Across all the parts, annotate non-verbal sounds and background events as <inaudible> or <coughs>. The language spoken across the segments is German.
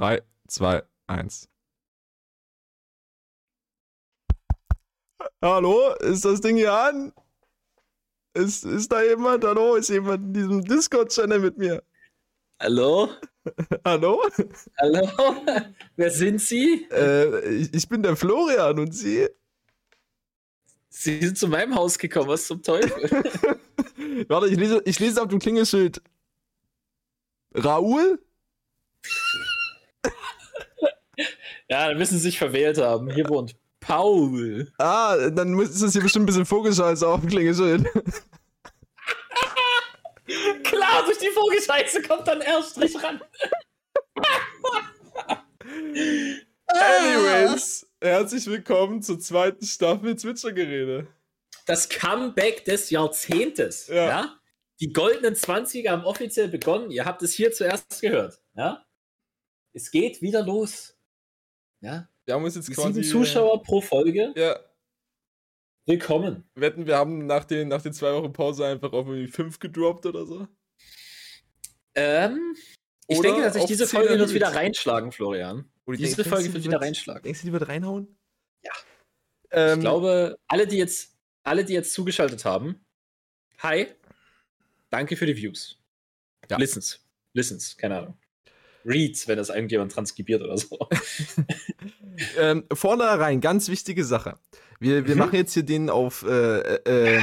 3, 2, 1. Hallo, ist das Ding hier an? Ist, ist da jemand? Hallo, ist jemand in diesem Discord-Channel mit mir? Hallo? <laughs> Hallo? Hallo? <laughs> Wer sind Sie? Äh, ich, ich bin der Florian und Sie? Sie sind zu meinem Haus gekommen, was zum Teufel? <laughs> Warte, ich lese, ich lese auf dem Klingelschild. Raoul? Ja, dann müssen Sie sich verwählt haben. Hier wohnt Paul. Ah, dann ist das hier bestimmt ein bisschen Vogelscheiße auf dem Klingelschild. <laughs> Klar, durch die Vogelscheiße kommt dann erst nicht ran. <laughs> Anyways, herzlich willkommen zur zweiten Staffel Zwitschergerede. Das Comeback des Jahrzehntes. Ja. Ja. Die goldenen 20er haben offiziell begonnen. Ihr habt es hier zuerst gehört. Ja. Es geht wieder los. Ja. Wir haben uns jetzt quasi. sieben Zuschauer pro Folge. Ja, Willkommen. wetten, wir haben nach den, nach den zwei Wochen Pause einfach auf irgendwie fünf gedroppt oder so. Ähm, ich Oder denke, dass ich diese 10 Folge wird wieder reinschlagen, Florian. Oder Diese denkst- Folge wird wieder reinschlagen. Denkst du, die wird reinhauen? Ja. Ähm, Ich glaube, alle, die jetzt, alle, die jetzt zugeschaltet haben, hi, danke für die Views. Ja. Listens. Listens, keine Ahnung. Reads, wenn das irgendjemand transkribiert oder so. <laughs> ähm, vornherein, ganz wichtige Sache. Wir, wir Mhm. machen jetzt hier den auf äh, äh,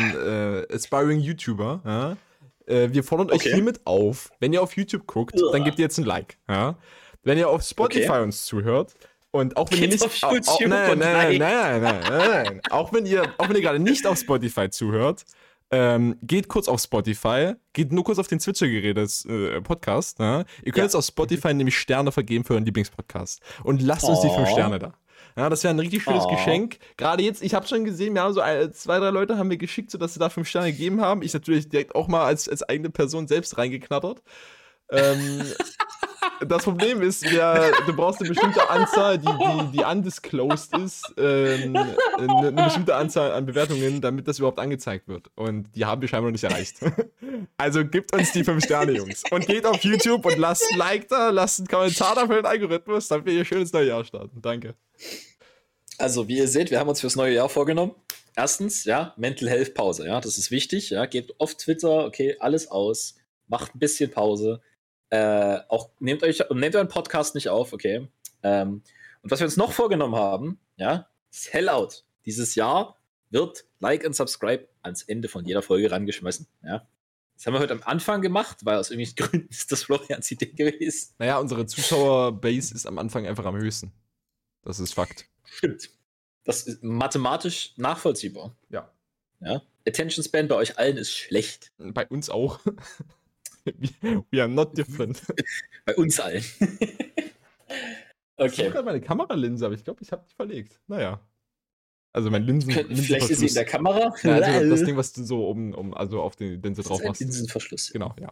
äh, Aspiring YouTuber. Ja? Äh, wir fordern euch Okay. hiermit auf, wenn ihr auf YouTube guckt, dann gebt ihr jetzt ein Like. Ja? Wenn ihr auf Spotify Okay. uns zuhört und auch wenn ihr Geht nicht auf au- au- YouTube nein, und nein, nein, like. nein, nein, nein, nein. auch wenn ihr auch wenn ihr gerade nicht auf Spotify zuhört, ähm, geht kurz auf Spotify, geht nur kurz auf den Zwitschergeredes äh, Podcast. Ja? Ihr könnt Ja. jetzt auf Spotify nämlich Sterne vergeben für euren Lieblingspodcast und lasst uns die fünf Oh. Sterne da. Ja, das wäre ein richtig schönes Oh. Geschenk. Gerade jetzt, ich habe schon gesehen, wir haben so ein, zwei, drei Leute haben mir geschickt, sodass sie da fünf Sterne gegeben haben. Ich natürlich direkt auch mal als, als eigene Person selbst reingeknattert. Ähm, <laughs> das Problem ist, wir, du brauchst eine bestimmte Anzahl, die, die, die undisclosed ist, ähm, eine, eine bestimmte Anzahl an Bewertungen, damit das überhaupt angezeigt wird. Und die haben wir scheinbar noch nicht erreicht. <laughs> Also gebt uns die fünf Sterne, Jungs. Und geht auf YouTube und lasst ein Like da, lasst einen Kommentar da für den Algorithmus, damit wir hier schön ins neue Jahr starten. Danke. Also, wie ihr seht, wir haben uns fürs neue Jahr vorgenommen. Erstens, ja, Mental Health Pause, ja, das ist wichtig, ja, gebt auf Twitter, okay, alles aus, macht ein bisschen Pause, äh, auch nehmt euch, nehmt euren Podcast nicht auf, okay. Ähm, und was wir uns noch vorgenommen haben, ja, Sellout. Dieses Jahr wird Like und Subscribe ans Ende von jeder Folge rangeschmissen, ja. Das haben wir heute am Anfang gemacht, weil aus irgendwelchen <laughs> Gründen ist das Florians Idee gewesen. Naja, unsere Zuschauerbase ist am Anfang einfach am höchsten. Das ist Fakt. Stimmt. Das ist mathematisch nachvollziehbar. Ja. Ja. Attention Span bei euch allen ist schlecht. Bei uns auch. <laughs> <laughs> We- are not different. <laughs> Bei uns allen. <laughs> Ich habe okay. gerade meine Kameralinse, aber ich glaube, ich habe die verlegt. Naja. Also mein Linsen. Vielleicht ist sie in der. Kamera. Ja, also das Ding, was du so oben, um, also auf den Linse drauf machst. Linsenverschluss. Genau, ja.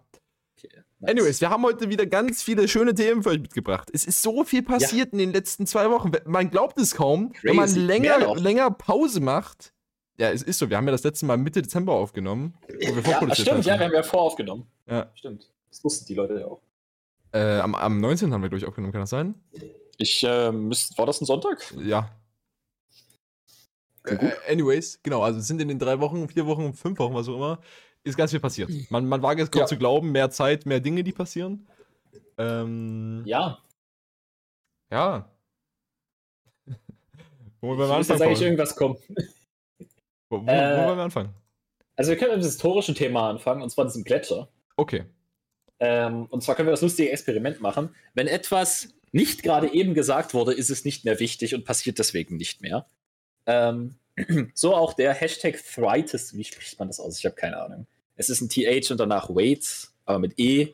Okay. nice. Anyways, wir haben heute wieder ganz viele schöne Themen für euch mitgebracht. Es ist so viel passiert in den letzten zwei Wochen. Man glaubt es kaum. Wenn man Crazy. Länger, länger Pause macht. Ja, es ist so. Wir haben ja das letzte Mal Mitte Dezember aufgenommen. Wo wir Ja, stimmt, ja, hatten. wir haben ja voraufgenommen. Ja. Stimmt. Das wussten die Leute ja auch. Äh, am, am 19. haben wir durch aufgenommen, kann das sein? Ich, äh, müsst, war das ein Sonntag? Ja. Gut. Äh, anyways, genau, also es sind in den drei Wochen, vier Wochen, fünf Wochen, was auch immer, ist ganz viel passiert. Man, man wage es kaum Ja. zu glauben, mehr Zeit, mehr Dinge, die passieren. Ähm, Ja. ja. <laughs> Wo wir Muss anfangen? jetzt eigentlich irgendwas kommen. Wo, wo, Äh, wo wollen wir anfangen? Also wir können mit dem historischen Thema anfangen, und zwar diesem Gletscher. Okay. Ähm, und zwar können wir das lustige Experiment machen. Wenn etwas nicht gerade eben gesagt wurde, ist es nicht mehr wichtig und passiert deswegen nicht mehr. Ähm, <clears throat> so auch der Hashtag Thritis. Wie spricht man das aus? Ich habe keine Ahnung. Es ist ein TH und danach Waits, aber mit E.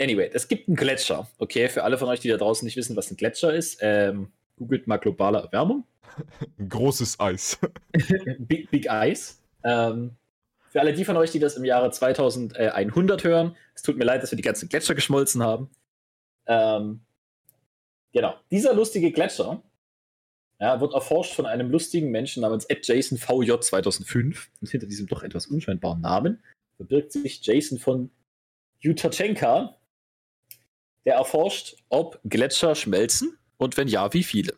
Anyway, es gibt einen Gletscher. Okay, für alle von euch, die da draußen nicht wissen, was ein Gletscher ist, ähm, googelt mal globale Erwärmung. <laughs> Großes Eis. <laughs> Big, Big Ice. Ähm, für alle die von euch, die das im Jahre 2100 hören, es tut mir leid, dass wir die ganzen Gletscher geschmolzen haben. Ähm, genau. Dieser lustige Gletscher ja, wird erforscht von einem lustigen Menschen namens Ed Jason VJ 2005. Und hinter diesem doch etwas unscheinbaren Namen verbirgt sich Jason von Jutachenka. der erforscht, ob Gletscher schmelzen und wenn ja, wie viele.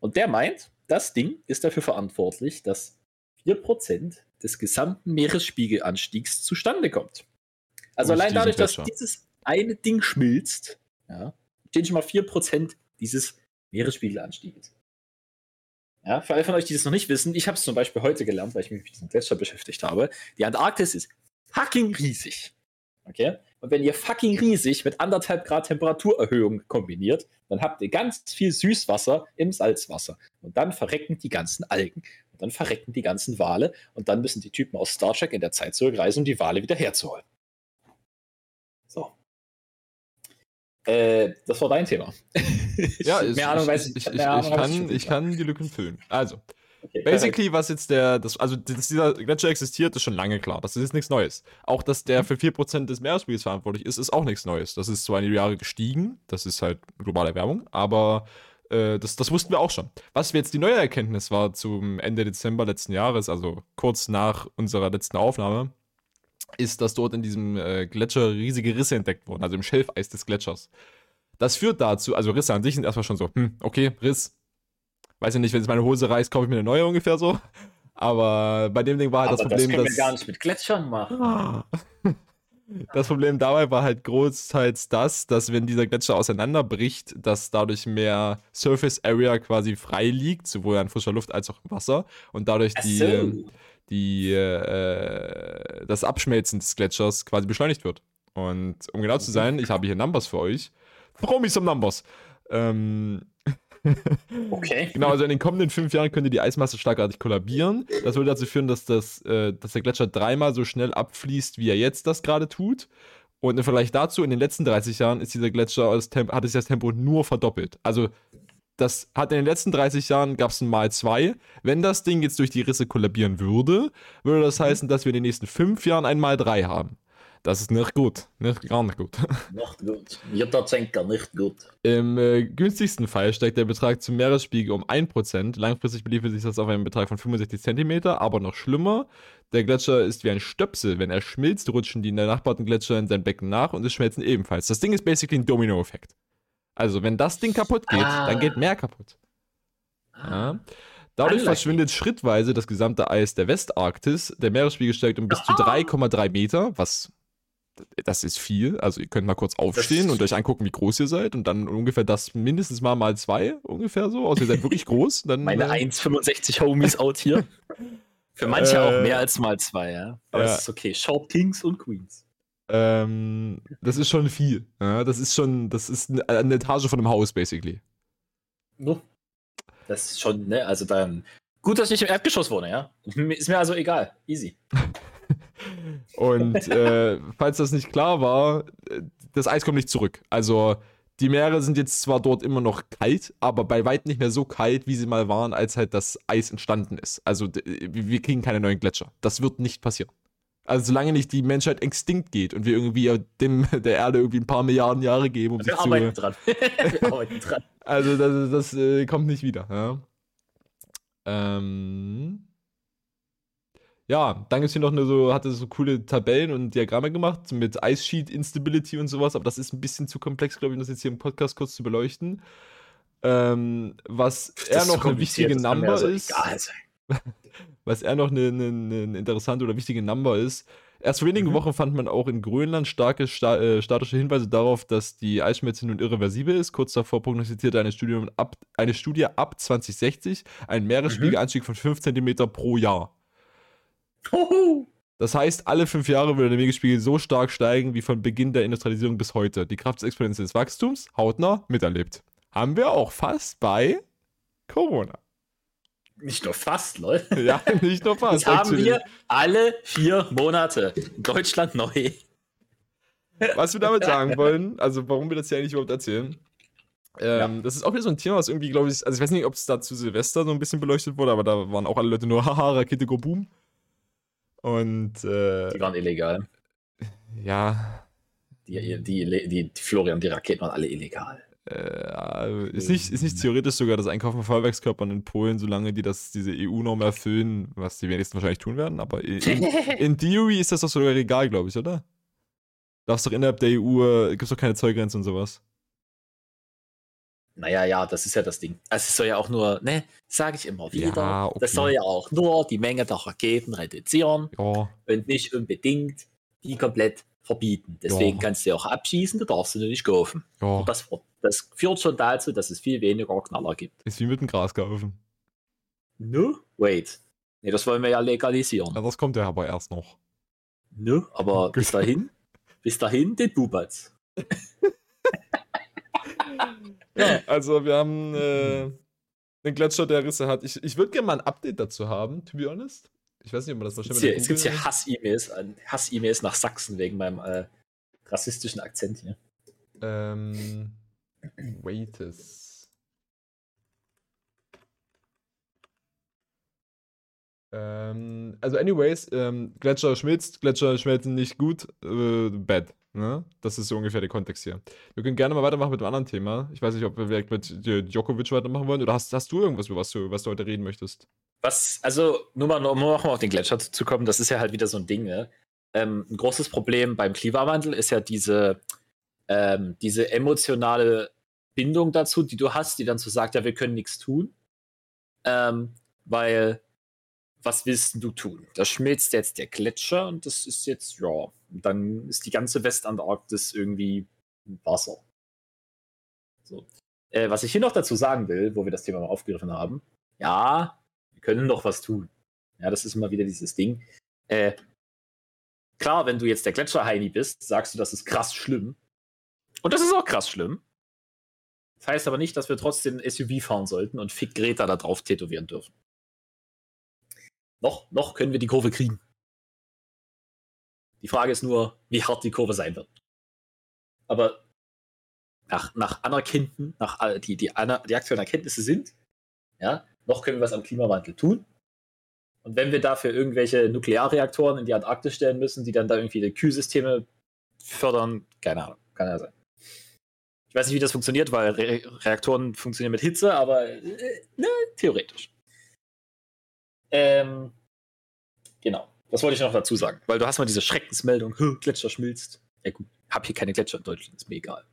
Und der meint, das Ding ist dafür verantwortlich, dass 4% des gesamten Meeresspiegelanstiegs zustande kommt. Also Durch allein dadurch, dass dieses eine Ding schmilzt, ja, stehen schon mal 4% dieses Meeresspiegelanstieges. Ja, für alle von euch, die das noch nicht wissen, ich habe es zum Beispiel heute gelernt, weil ich mich mit diesem Gletscher beschäftigt habe. Die Antarktis ist fucking riesig. Okay? Und wenn ihr fucking riesig mit anderthalb Grad Temperaturerhöhung kombiniert, dann habt ihr ganz viel Süßwasser im Salzwasser. Und dann verrecken die ganzen Algen. Und dann verrecken die ganzen Wale. Und dann müssen die Typen aus Star Trek in der Zeit zurückreisen, um die Wale wieder herzuholen. So. Äh, das war dein Thema. <laughs> Ja, mehr ist- Ahnung ich, weiß ich, ich, ich. ich, mehr ich, kann, ich kann die Lücken füllen. Also, Okay, basically, was jetzt der, das, also dass dieser Gletscher existiert, ist schon lange klar. Das ist nichts Neues. Auch, dass der für 4% des Meeresspiegels verantwortlich ist, ist auch nichts Neues. Das ist zwar in die Jahre gestiegen, das ist halt globale Erwärmung, aber äh, das, das wussten wir auch schon. Was jetzt die neue Erkenntnis war zum Ende Dezember letzten Jahres, also kurz nach unserer letzten Aufnahme, ist, dass dort in diesem äh, Gletscher riesige Risse entdeckt wurden, also im Schelfeis des Gletschers. Das führt dazu, also Risse an sich sind erstmal schon so, hm, okay, Riss. Weiß ja nicht, wenn jetzt meine Hose reißt, kaufe ich mir eine neue ungefähr so. Aber bei dem Ding war halt Aber das das, Problem, können dass. wir gar nicht mit Gletschern machen. <laughs> Das Problem dabei war halt großteils das, dass wenn dieser Gletscher auseinanderbricht, dass dadurch mehr Surface Area quasi frei liegt, sowohl an frischer Luft als auch im Wasser und dadurch die, so. die, äh, das Abschmelzen des Gletschers quasi beschleunigt wird. Und um genau zu sein, ich habe hier Numbers für euch. Throw me some Numbers. Ähm, <laughs> Okay. <laughs> Genau, also in den kommenden fünf Jahren könnte die Eismasse schlagartig kollabieren. Das würde dazu führen, dass, das, äh, dass der Gletscher dreimal so schnell abfließt, wie er jetzt das gerade tut. Und im Vergleich dazu, in den letzten 30 Jahren ist dieser Gletscher das Tempo, hat sich das Tempo nur verdoppelt. Also das hat in den letzten 30 Jahren gab es ein Mal zwei. Wenn das Ding jetzt durch die Risse kollabieren würde, würde das heißen, dass wir in den nächsten fünf Jahren ein Mal drei haben. Das ist nicht gut. Nicht, gar nicht gut. <laughs> Nicht gut. Jeder Zenker, nicht gut. Im äh, günstigsten Fall steigt der Betrag zum Meeresspiegel um 1%. Langfristig beliefert sich das auf einen Betrag von 65 cm, aber noch schlimmer. Der Gletscher ist wie ein Stöpsel. Wenn er schmilzt, rutschen die benachbarten Gletscher in sein Becken nach und es schmelzen ebenfalls. Das Ding ist basically ein Domino-Effekt. Also, wenn das Ding kaputt geht, Ah. dann geht mehr kaputt. Ja. Dadurch verschwindet schrittweise das gesamte Eis der Westarktis. Der Meeresspiegel steigt um bis zu 3,3 Meter, was das ist viel. Also ihr könnt mal kurz aufstehen und euch angucken, wie groß ihr seid und dann ungefähr das mindestens mal mal zwei ungefähr so. Außer ihr seid wirklich groß. Dann, Meine äh, 1,65 Homies out hier. <laughs> Für manche Äh, auch mehr als mal zwei, ja. Aber ja. das ist okay. Short Kings und Queens. ähm, das ist schon viel. Ja, das ist schon, das ist eine, eine Etage von einem Haus, basically. Das ist schon, ne, also dann. Gut, dass ich nicht im Erdgeschoss wohne, ja. <laughs> Ist mir also egal. Easy. <laughs> Und äh, falls das nicht klar war, das Eis kommt nicht zurück. Also die Meere sind jetzt zwar dort immer noch kalt, aber bei weitem nicht mehr so kalt, wie sie mal waren, als halt das Eis entstanden ist. Also wir kriegen keine neuen Gletscher. Das wird nicht passieren. Also solange nicht die Menschheit extinkt geht und wir irgendwie dem, der Erde irgendwie ein paar Milliarden Jahre geben, um sich Wir arbeiten zu... dran. <laughs> Wir arbeiten dran. Also das, das äh, kommt nicht wieder. Ja, ähm, ja dann gibt es hier noch eine so, hatte so coole Tabellen und Diagramme gemacht mit Ice Sheet Instability und sowas, aber das ist ein bisschen zu komplex, glaube ich, um das jetzt hier im Podcast kurz zu beleuchten. Ähm, was ist noch eine wichtige Number also ist, <laughs> was eher noch eine, eine, eine interessante oder wichtige Number ist. Erst vor wenigen Mhm. Wochen fand man auch in Grönland starke sta äh, statische Hinweise darauf, dass die Eisschmelze nun irreversibel ist. Kurz davor prognostizierte eine Studie ab, eine Studie ab 2060 einen Meeresspiegelanstieg von 5 cm pro Jahr. Huhu. Das heißt, alle fünf Jahre würde der Meeresspiegel so stark steigen wie von Beginn der Industrialisierung bis heute. Die Kraft des exponentiellen Wachstums, hautnah miterlebt. Haben wir auch fast bei Corona. Nicht nur fast, Leute. Ja, <laughs> nicht nur fast. Das haben wir alle vier Monate. Deutschland neu. Was wir damit <laughs> sagen wollen, also warum wir das hier eigentlich überhaupt erzählen. Ähm, Das ist auch wieder so ein Thema, was irgendwie, glaube ich, also ich weiß nicht, ob es da zu Silvester so ein bisschen beleuchtet wurde, aber da waren auch alle Leute nur, <laughs> haha, Rakete go boom. Und äh, Die waren illegal. ja, Die, die, die, Florian, die Raketen waren alle illegal. äh, ist, nicht, ist nicht theoretisch sogar das Einkaufen von Feuerwerkskörpern in Polen, solange die das, diese EU-Norm erfüllen, was die wenigsten wahrscheinlich tun werden, aber in, <laughs> in Theory ist das doch sogar egal, glaube ich, oder? Darfst doch innerhalb der EU, äh, gibt doch keine Zollgrenze und sowas. Naja, ja, das ist ja das Ding. Also es soll ja auch nur, ne, sage ich immer wieder, Ja, okay. das soll ja auch nur die Menge der Raketen reduzieren Ja, und nicht unbedingt die komplett verbieten. Deswegen Ja. kannst du ja auch abschießen, da darfst du nur nicht kaufen. Und das, das führt schon dazu, dass es viel weniger Knaller gibt. Ist wie mit dem Gras kaufen. No? Wait. Ne, das wollen wir ja legalisieren. Ja, das kommt ja aber erst noch. No? Aber bis dahin, bis dahin den Bubatz. <laughs> Ja, also wir haben äh, einen Gletscher, der Risse hat. Ich, ich würde gerne mal ein Update dazu haben, to be honest. Ich weiß nicht, ob man das wahrscheinlich Jetzt gibt hier Hass-E-Mails Hass-E-Mails nach Sachsen wegen meinem äh, rassistischen Akzent hier. Ähm, Waites. Ähm, also anyways, ähm, Gletscher schmilzt, Gletscher schmelzen nicht gut, äh, bad. Ne? Das ist so ungefähr der Kontext hier. Wir können gerne mal weitermachen mit einem anderen Thema. Ich weiß nicht, ob wir vielleicht mit Djokovic weitermachen wollen oder hast, hast du irgendwas, über was du, was du heute reden möchtest? Was, also, nur mal, um nochmal auf den Gletscher zu kommen, das ist ja halt wieder so ein Ding, ne? Ähm, ein großes Problem beim Klimawandel ist ja diese, ähm, diese emotionale Bindung dazu, die du hast, die dann so sagt, ja, wir können nichts tun. Ähm, weil, was willst du tun? Da schmilzt jetzt der Gletscher und das ist jetzt, ja, dann ist die ganze Westantarktis irgendwie Wasser. So. Äh, was ich hier noch dazu sagen will, wo wir das Thema mal aufgegriffen haben, ja, wir können doch was tun. Ja, das ist immer wieder dieses Ding. Äh, klar, wenn du jetzt der Gletscher-Heini bist, sagst du, das ist krass schlimm. Und das ist auch krass schlimm. Das heißt aber nicht, dass wir trotzdem SUV fahren sollten und Fick Greta da drauf tätowieren dürfen. Noch, noch können wir die Kurve kriegen. Die Frage ist nur, wie hart die Kurve sein wird. Aber nach, nach anerkannten, nach die, die, die aktuellen Erkenntnisse sind, ja, noch können wir was am Klimawandel tun. Und wenn wir dafür irgendwelche Nuklearreaktoren in die Antarktis stellen müssen, die dann da irgendwie Kühlsysteme fördern, keine Ahnung, kann ja sein. Ich weiß nicht, wie das funktioniert, weil Re Reaktoren funktionieren mit Hitze, aber äh, ne, theoretisch. Ähm, genau. Das wollte ich noch dazu sagen, weil du hast mal diese Schreckensmeldung, "Hö, Gletscher schmilzt. Ja gut, hab hier keine Gletscher in Deutschland, ist mir egal.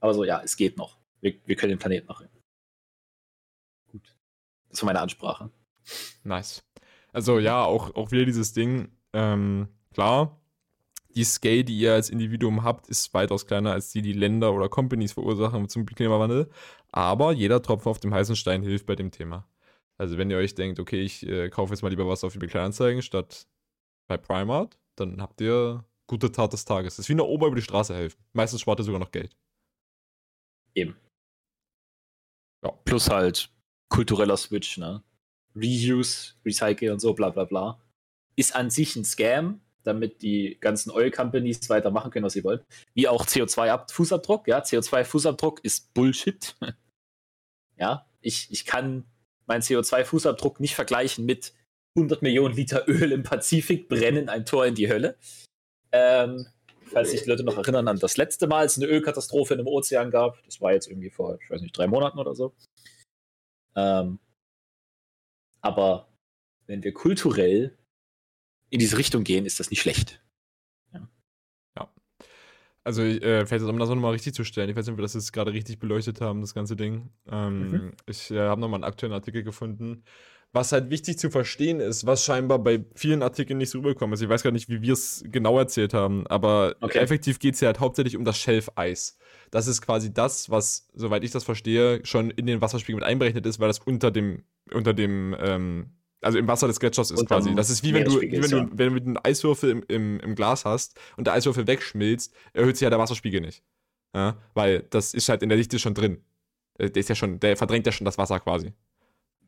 Aber so, ja, es geht noch. Wir, wir können den Planeten noch retten. Gut. Das war meine Ansprache. Nice. Also ja, auch, auch wieder dieses Ding, ähm, klar, die Scale, die ihr als Individuum habt, ist weitaus kleiner als die, die Länder oder Companies verursachen zum Klimawandel. Aber jeder Tropfen auf dem heißen Stein hilft bei dem Thema. Also wenn ihr euch denkt, okay, ich äh, kaufe jetzt mal lieber was auf eBay Kleinanzeigen statt bei Primark, dann habt ihr gute Tat des Tages. Das ist wie eine Oma über die Straße helfen. Meistens spart ihr sogar noch Geld. Eben. Ja. Plus halt kultureller Switch, ne? Reuse, Recycle und so, bla bla bla. Ist an sich ein Scam, damit die ganzen Oil Companies weitermachen können, was sie wollen. Wie auch CO2-Fußabdruck, ja. CO2-Fußabdruck ist Bullshit. <laughs> ja, ich, ich kann meinen CO2-Fußabdruck nicht vergleichen mit 100 Millionen Liter <laughs> Öl im Pazifik brennen ein Tor in die Hölle. Ähm, falls sich die Leute noch erinnern an das letzte Mal, es eine Ölkatastrophe in einem Ozean gab. Das war jetzt irgendwie vor, ich weiß nicht, drei Monaten oder so. Ähm, aber wenn wir kulturell in diese Richtung gehen, ist das nicht schlecht. Also, äh, vielleicht um das auch nochmal richtig zu stellen, ich weiß nicht, ob wir das jetzt gerade richtig beleuchtet haben, das ganze Ding. Ähm, Mhm. Ich äh, habe nochmal einen aktuellen Artikel gefunden. Was halt wichtig zu verstehen ist, was scheinbar bei vielen Artikeln nicht so rüberkommt. Also, ich weiß gar nicht, wie wir es genau erzählt haben, aber Okay. effektiv geht es ja halt hauptsächlich um das Schelfeis. Das ist quasi das, was, soweit ich das verstehe, schon in den Wasserspiegel mit einberechnet ist, weil das unter dem, unter dem, ähm, also im Wasser des Gletschers ist Unterm quasi. Das ist wie wenn du, wie wenn du, wenn du einen Eiswürfel im, im, im Glas hast und der Eiswürfel wegschmilzt, erhöht sich ja der Wasserspiegel nicht. Ja, weil das ist halt in der Dichte schon drin. Äh, Der ist ja schon, der verdrängt ja schon das Wasser quasi.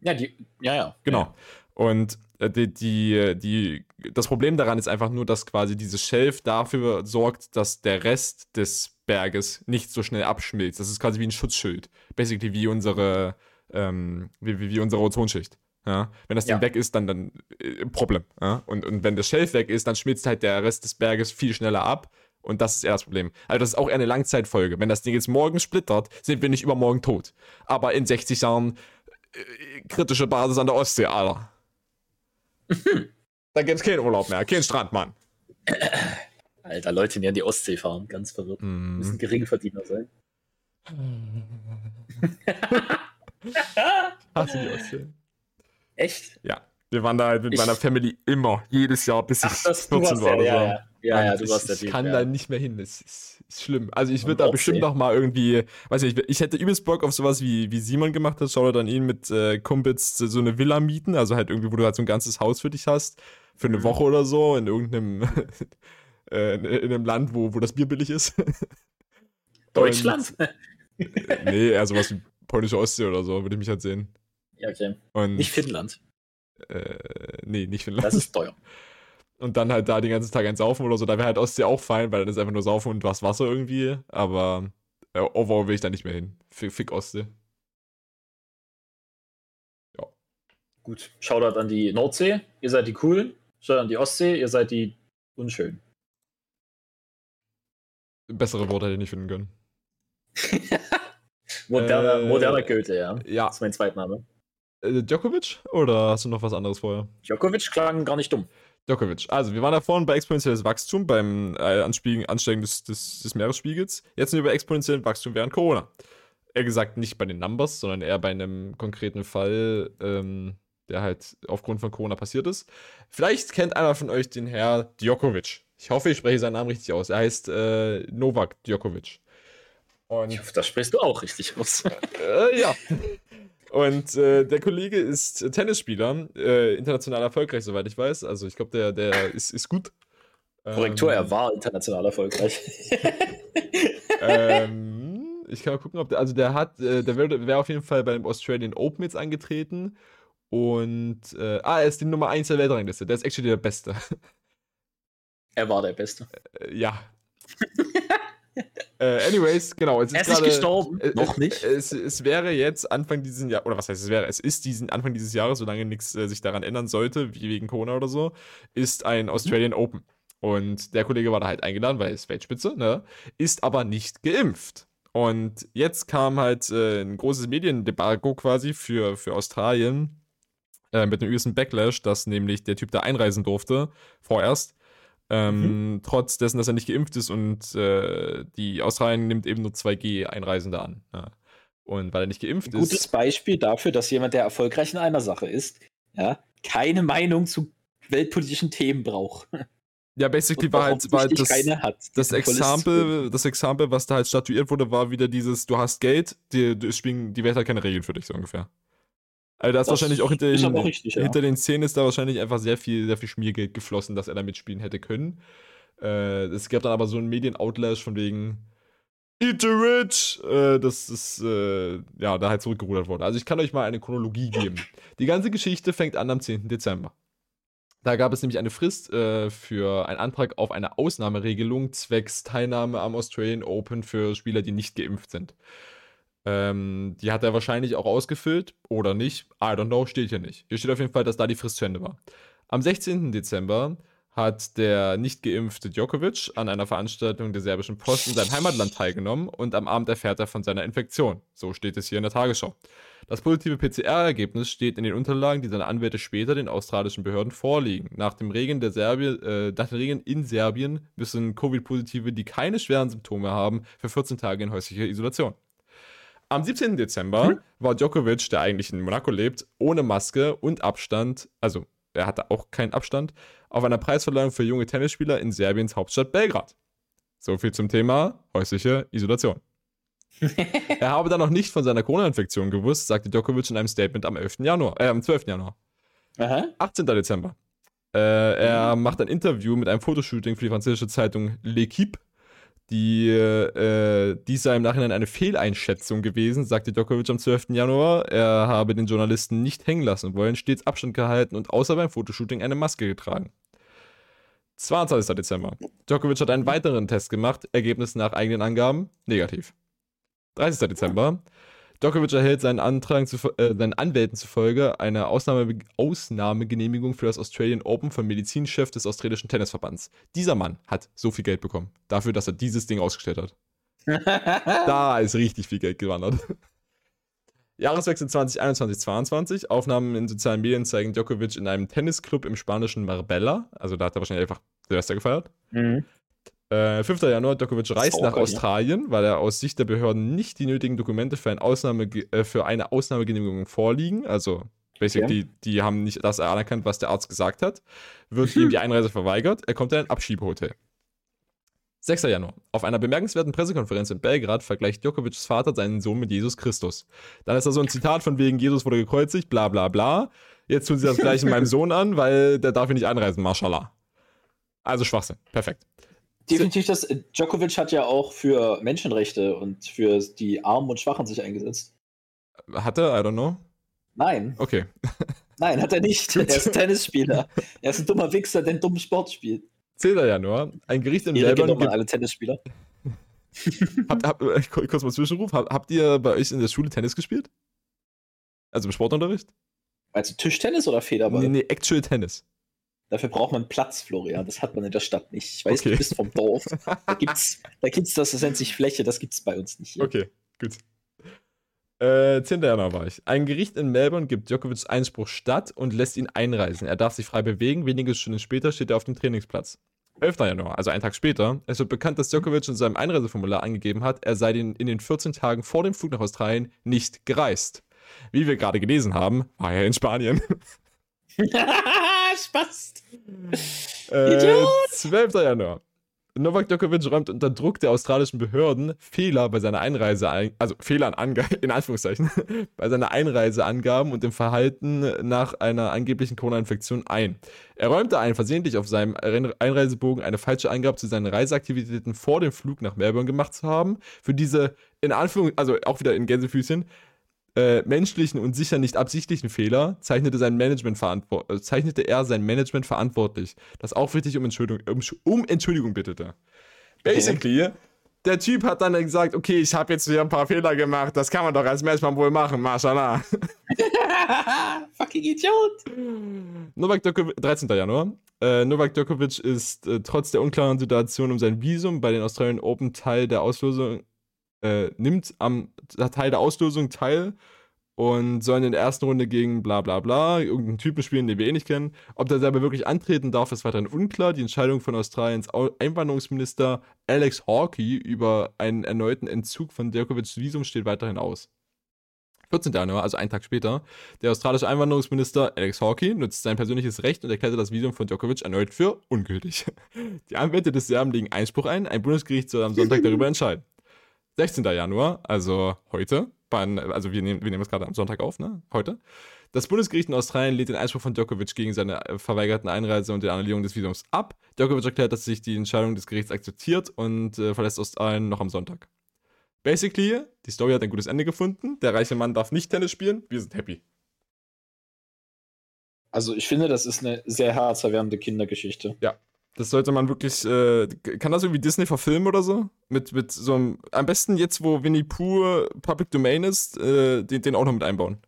Ja, die, ja, ja. Genau. Und äh, die, die, die, das Problem daran ist einfach nur, dass quasi dieses Schelf dafür sorgt, dass der Rest des Berges nicht so schnell abschmilzt. Das ist quasi wie ein Schutzschild. Basically wie unsere, ähm, wie, wie, wie unsere Ozonschicht. Ja? Wenn das Ding Ja. weg ist, dann, dann äh, Problem. Ja? Und, und wenn das Schelf weg ist, dann schmilzt halt der Rest des Berges viel schneller ab. Und das ist eher das Problem. Also das ist auch eher eine Langzeitfolge. Wenn das Ding jetzt morgen splittert, sind wir nicht übermorgen tot. Aber in 60 Jahren äh, kritische Basis an der Ostsee, Alter. <laughs> Da gibt's keinen Urlaub mehr, kein Strand, Mann. Alter, Leute, die an die Ostsee fahren, ganz verwirrt. Mhm. Müssen Geringverdiener sein. <laughs> Hasse die Ostsee. Echt? Ja. Wir waren da halt mit Ich- meiner Family immer, jedes Jahr, bis ich Ach, das, du 14 warst war der, ja, ja. Ja, ja, Und du ich, warst der ich kann ja. da nicht mehr hin. Das ist, ist schlimm. Also ich würde da bestimmt noch mal irgendwie, weiß nicht, ich hätte übelst Bock auf sowas wie, wie Simon gemacht hat. Schau dann ihn mit äh, Kumpels so eine Villa mieten, also halt irgendwie, wo du halt so ein ganzes Haus für dich hast, für eine Mhm. Woche oder so, in irgendeinem <laughs> äh, in, in einem Land, wo, wo das Bier billig ist. Deutschland? Und, nee, eher sowas wie polnische Ostsee oder so, würde ich mich halt sehen. Ja, okay. Und, Nicht Finnland. Äh, nee, nicht Finnland. Das ist teuer. <laughs> und dann halt da den ganzen Tag ein Saufen oder so. Da wäre halt Ostsee auch fein, weil dann ist einfach nur Saufen und was Wasser irgendwie. Aber äh, overall will ich da nicht mehr hin. Fick, fick Ostsee. Gut. Shoutout an die Nordsee. Ihr seid die coolen. Shoutout an die Ostsee. Ihr seid die unschönen. Bessere Worte hätte ich nicht finden können. <laughs> moderner, Äh, moderner Goethe, ja. Ja. Das ist mein Zweitname. Äh, Djokovic? Oder hast du noch was anderes vorher? Djokovic klang gar nicht dumm. Djokovic. Also, wir waren da vorhin bei exponentielles Wachstum, beim äh, Anstiegen, Ansteigen des, des, des Meeresspiegels. Jetzt sind wir bei exponentiellem Wachstum während Corona. Eher gesagt, nicht bei den Numbers, sondern eher bei einem konkreten Fall, ähm, der halt aufgrund von Corona passiert ist. Vielleicht kennt einer von euch den Herr Djokovic. Ich hoffe, ich spreche seinen Namen richtig aus. Er heißt äh, Novak Djokovic. Und Ich hoffe, das sprichst du auch richtig aus. äh, ja. Und äh, der Kollege ist Tennisspieler, äh, international erfolgreich, soweit ich weiß. Also ich glaube, der, der ist, ist gut. Korrektur, Ähm, er war international erfolgreich. <laughs> Ähm, ich kann mal gucken, ob der, also der hat, äh, der wäre wär auf jeden Fall beim Australian Open jetzt angetreten. Und, äh, ah, er ist die Nummer 1 der Weltrangliste. Der ist actually der Beste. er war der Beste. Äh, ja. <laughs> äh, anyways, genau. Es Er ist ist nicht gestorben. äh, Noch es, nicht. Es, es wäre jetzt Anfang dieses Jahres, oder was heißt es wäre, es ist diesen Anfang dieses Jahres, solange nichts äh, sich daran ändern sollte, wie wegen Corona oder so, ist ein Australian Open. Und der Kollege war da halt eingeladen, weil er ist Weltspitze, ne? Ist aber nicht geimpft. Und jetzt kam halt äh, ein großes Mediendebakel quasi für, für Australien äh, mit dem übelsten Backlash, dass nämlich der Typ da einreisen durfte, vorerst. Ähm, Trotz dessen, dass er nicht geimpft ist und äh, die Australien nimmt eben nur 2G-Einreisende an. Ja. Und weil er nicht geimpft Ein gutes ist. Beispiel dafür, dass jemand, der erfolgreich in einer Sache ist, ja, keine Meinung zu weltpolitischen Themen braucht. <laughs> Ja, basically war halt, war halt das, keine hat. das Example, das Example, was da halt statuiert wurde, war wieder dieses, du hast Geld, die, die, spielen, die Welt hat keine Regeln für dich, so ungefähr. Also da ist wahrscheinlich auch hinter den, aber richtig, ja. hinter den Szenen ist da wahrscheinlich einfach sehr viel, sehr viel Schmiergeld geflossen, dass er da mitspielen hätte können. Äh, es gab dann aber so einen Medien-Outlash von wegen Eat the Rich, äh, dass das, äh, ja, da halt zurückgerudert wurde. Also ich kann euch mal eine Chronologie geben. Die ganze Geschichte fängt an am 10. Dezember. Da gab es nämlich eine Frist äh, für einen Antrag auf eine Ausnahmeregelung zwecks Teilnahme am Australian Open für Spieler, die nicht geimpft sind. Ähm, die hat er wahrscheinlich auch ausgefüllt oder nicht. I don't know, steht hier nicht. Hier steht auf jeden Fall, dass da die Frist zu Ende war. Am 16. Dezember hat der nicht geimpfte Djokovic an einer Veranstaltung der serbischen Post in seinem Heimatland teilgenommen und am Abend erfährt er von seiner Infektion. So steht es hier in der Tagesschau. Das positive PCR-Ergebnis steht in den Unterlagen, die seine Anwälte später den australischen Behörden vorlegen. Nach dem Regeln der Serbien, äh, nach den Regeln in Serbien müssen Covid-Positive, die keine schweren Symptome haben, für 14 Tage in häuslicher Isolation. Am 17. Dezember Hm? war Djokovic, der eigentlich in Monaco lebt, ohne Maske und Abstand, also er hatte auch keinen Abstand, auf einer Preisverleihung für junge Tennisspieler in Serbiens Hauptstadt Belgrad. So viel zum Thema häusliche Isolation. <laughs> er habe dann noch nicht von seiner Corona-Infektion gewusst, sagte Djokovic in einem Statement am 11. Januar, äh, am 12. Januar. Aha. 18. Dezember. Äh, er macht ein Interview mit einem Fotoshooting für die französische Zeitung L'Equipe. Die, äh, dies sei im Nachhinein eine Fehleinschätzung gewesen, sagte Djokovic am 12. Januar. Er habe den Journalisten nicht hängen lassen wollen, stets Abstand gehalten und außer beim Fotoshooting eine Maske getragen. 22. Dezember. Djokovic hat einen weiteren Test gemacht, Ergebnis nach eigenen Angaben negativ. 30. Dezember. Djokovic erhält seinen, Antrag zu, äh, seinen Anwälten zufolge eine Ausnahme, Ausnahmegenehmigung für das Australian Open vom Medizinchef des australischen Tennisverbands. Dieser Mann hat so viel Geld bekommen, dafür, dass er dieses Ding ausgestellt hat. <laughs> Da ist richtig viel Geld gewandert. Jahreswechsel 2021-22. Aufnahmen in sozialen Medien zeigen Djokovic in einem Tennisclub im spanischen Marbella. Also da hat er wahrscheinlich einfach Silvester gefeiert. Mhm. Äh, 5. Januar, Djokovic reist nach ja. Australien, weil er aus Sicht der Behörden nicht die nötigen Dokumente für, ein Ausnahme, äh, für eine Ausnahmegenehmigung vorliegen. Also, basically, die haben nicht das anerkannt, was der Arzt gesagt hat. Wird ihm die <laughs> Einreise verweigert. Er kommt in ein Abschiebehotel. 6. Januar. Auf einer bemerkenswerten Pressekonferenz in Belgrad vergleicht Djokovic's Vater seinen Sohn mit Jesus Christus. Dann ist da so ein Zitat von wegen, Jesus wurde gekreuzigt, bla bla bla. Jetzt tun sie das gleich meinem <laughs> Sohn an, weil der darf hier nicht einreisen, mashallah. Also Schwachsinn. Perfekt. Definitiv, das äh, Djokovic hat ja auch für Menschenrechte und für die Armen und Schwachen sich eingesetzt. Hat er? I don't know. Nein, Okay. <laughs> nein, hat er nicht. Er ist Tennisspieler. Er ist ein dummer Wichser, der einen dummen Sport spielt. 10. Januar. Ein Gericht in Ehre Melbourne gibt alle Tennisspieler. <laughs> Habt, habt, äh, kur- kurz mal Zwischenruf. Hab, habt ihr bei euch in der Schule Tennis gespielt? Also im Sportunterricht? Also Tischtennis oder Federball? Nee, nee, Actual Tennis. Dafür braucht man Platz, Florian. Das hat man in der Stadt nicht. Ich weiß, Okay. du bist vom Dorf. <laughs> Da gibt's, da gibt's das, das nennt sich Fläche, das gibt's bei uns nicht. Hier. Okay, gut. Äh, 10. Januar war ich. Ein Gericht in Melbourne gibt Djokovics Einspruch statt und lässt ihn einreisen. Er darf sich frei bewegen. Wenige Stunden später steht er auf dem Trainingsplatz. 11. Januar, also einen Tag später, es wird bekannt, dass Djokovic in seinem Einreiseformular angegeben hat, er sei den, in den 14 Tagen vor dem Flug nach Australien nicht gereist. Wie wir gerade gelesen haben, war er in Spanien. <laughs> <laughs> Spaß. Äh, Idiot! 12. Januar. Novak Djokovic räumt unter Druck der australischen Behörden Fehler bei seiner Einreise ein, also Fehler in, Ange <laughs> in Anführungszeichen, <laughs> bei seiner Einreiseangaben und dem Verhalten nach einer angeblichen Corona-Infektion ein. Er räumte ein, versehentlich auf seinem Ein- Einreisebogen eine falsche Angabe zu seinen Reiseaktivitäten vor dem Flug nach Melbourne gemacht zu haben. Für diese, in Anführung, also auch wieder in Gänsefüßchen, äh, menschlichen und sicher nicht absichtlichen Fehler zeichnete, sein Management verantwort äh, zeichnete er sein Management verantwortlich, das aufrichtig um Entschuldigung, um, um Entschuldigung bittete. Basically, der Typ hat dann gesagt, okay, ich habe jetzt hier ein paar Fehler gemacht, das kann man doch als Matchmann wohl machen, mashallah. <laughs> Fucking Idiot. Novak Djokovic, 13. Januar. Äh, Novak Djokovic ist äh, trotz der unklaren Situation um sein Visum bei den Australian Open Teil der Auslosung, äh, nimmt am Teil der Auslosung teil und soll in der ersten Runde gegen bla bla bla irgendeinen Typen spielen, den wir eh nicht kennen. Ob der selber wirklich antreten darf, ist weiterhin unklar. Die Entscheidung von Australiens Au- Einwanderungsminister Alex Hawkey über einen erneuten Entzug von Djokovics Visum steht weiterhin aus. 14. Januar, also einen Tag später, der australische Einwanderungsminister Alex Hawkey nutzt sein persönliches Recht und erklärte das Visum von Djokovic erneut für ungültig. <laughs> Die Anwälte des Serben legen Einspruch ein, ein Bundesgericht soll am Sonntag darüber entscheiden. 16. Januar, also heute, beim- also wir nehmen, wir nehmen es gerade am Sonntag auf, ne? Heute. Das Bundesgericht in Australien lehnt den Einspruch von Djokovic gegen seine äh, verweigerten Einreise und die Annullierung des Visums ab. Djokovic erklärt, dass sich die Entscheidung des Gerichts akzeptiert und äh, verlässt Australien noch am Sonntag. Basically, die Story hat ein gutes Ende gefunden. Der reiche Mann darf nicht Tennis spielen. Wir sind happy. Also ich finde, das ist eine sehr herzerwärmende Kindergeschichte. Das sollte man wirklich. Äh, kann das irgendwie Disney verfilmen oder so? Mit, mit so einem. Am besten jetzt, wo Winnie Pooh Public Domain ist, äh, den, den auch noch mit einbauen.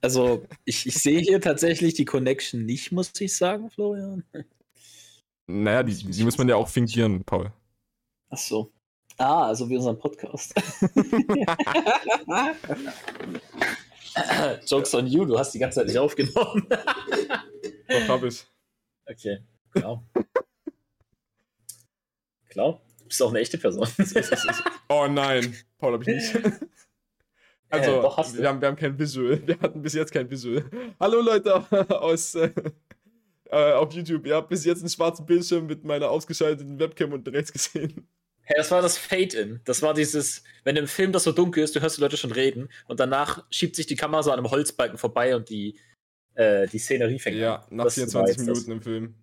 Also ich, ich sehe hier tatsächlich die Connection nicht, muss ich sagen, Florian. Naja, die, die muss man ja auch fingieren, Paul. Ach so. Ah, also wie unseren Podcast. <laughs> <laughs> <coughs> Jokes on you, du hast die ganze Zeit nicht aufgenommen. <laughs> Doch, hab ich. okay, klar. Klar, du bist auch eine echte Person. <laughs> Oh nein, Paul hab ich nicht. Also, Äh, hast du. wir, haben, wir haben kein Visual. Wir hatten bis jetzt kein Visual. Hallo Leute aus äh, äh, auf YouTube. Ihr habt bis jetzt einen schwarzen Bildschirm mit meiner ausgeschalteten Webcam unten rechts gesehen. Hey, das war das Fade-In. Das war dieses, wenn im Film das so dunkel ist, du hörst die Leute schon reden und danach schiebt sich die Kamera so an einem Holzbalken vorbei und die, äh, die Szenerie fängt Ja, an. nach Das 24 war jetzt Minuten im Film.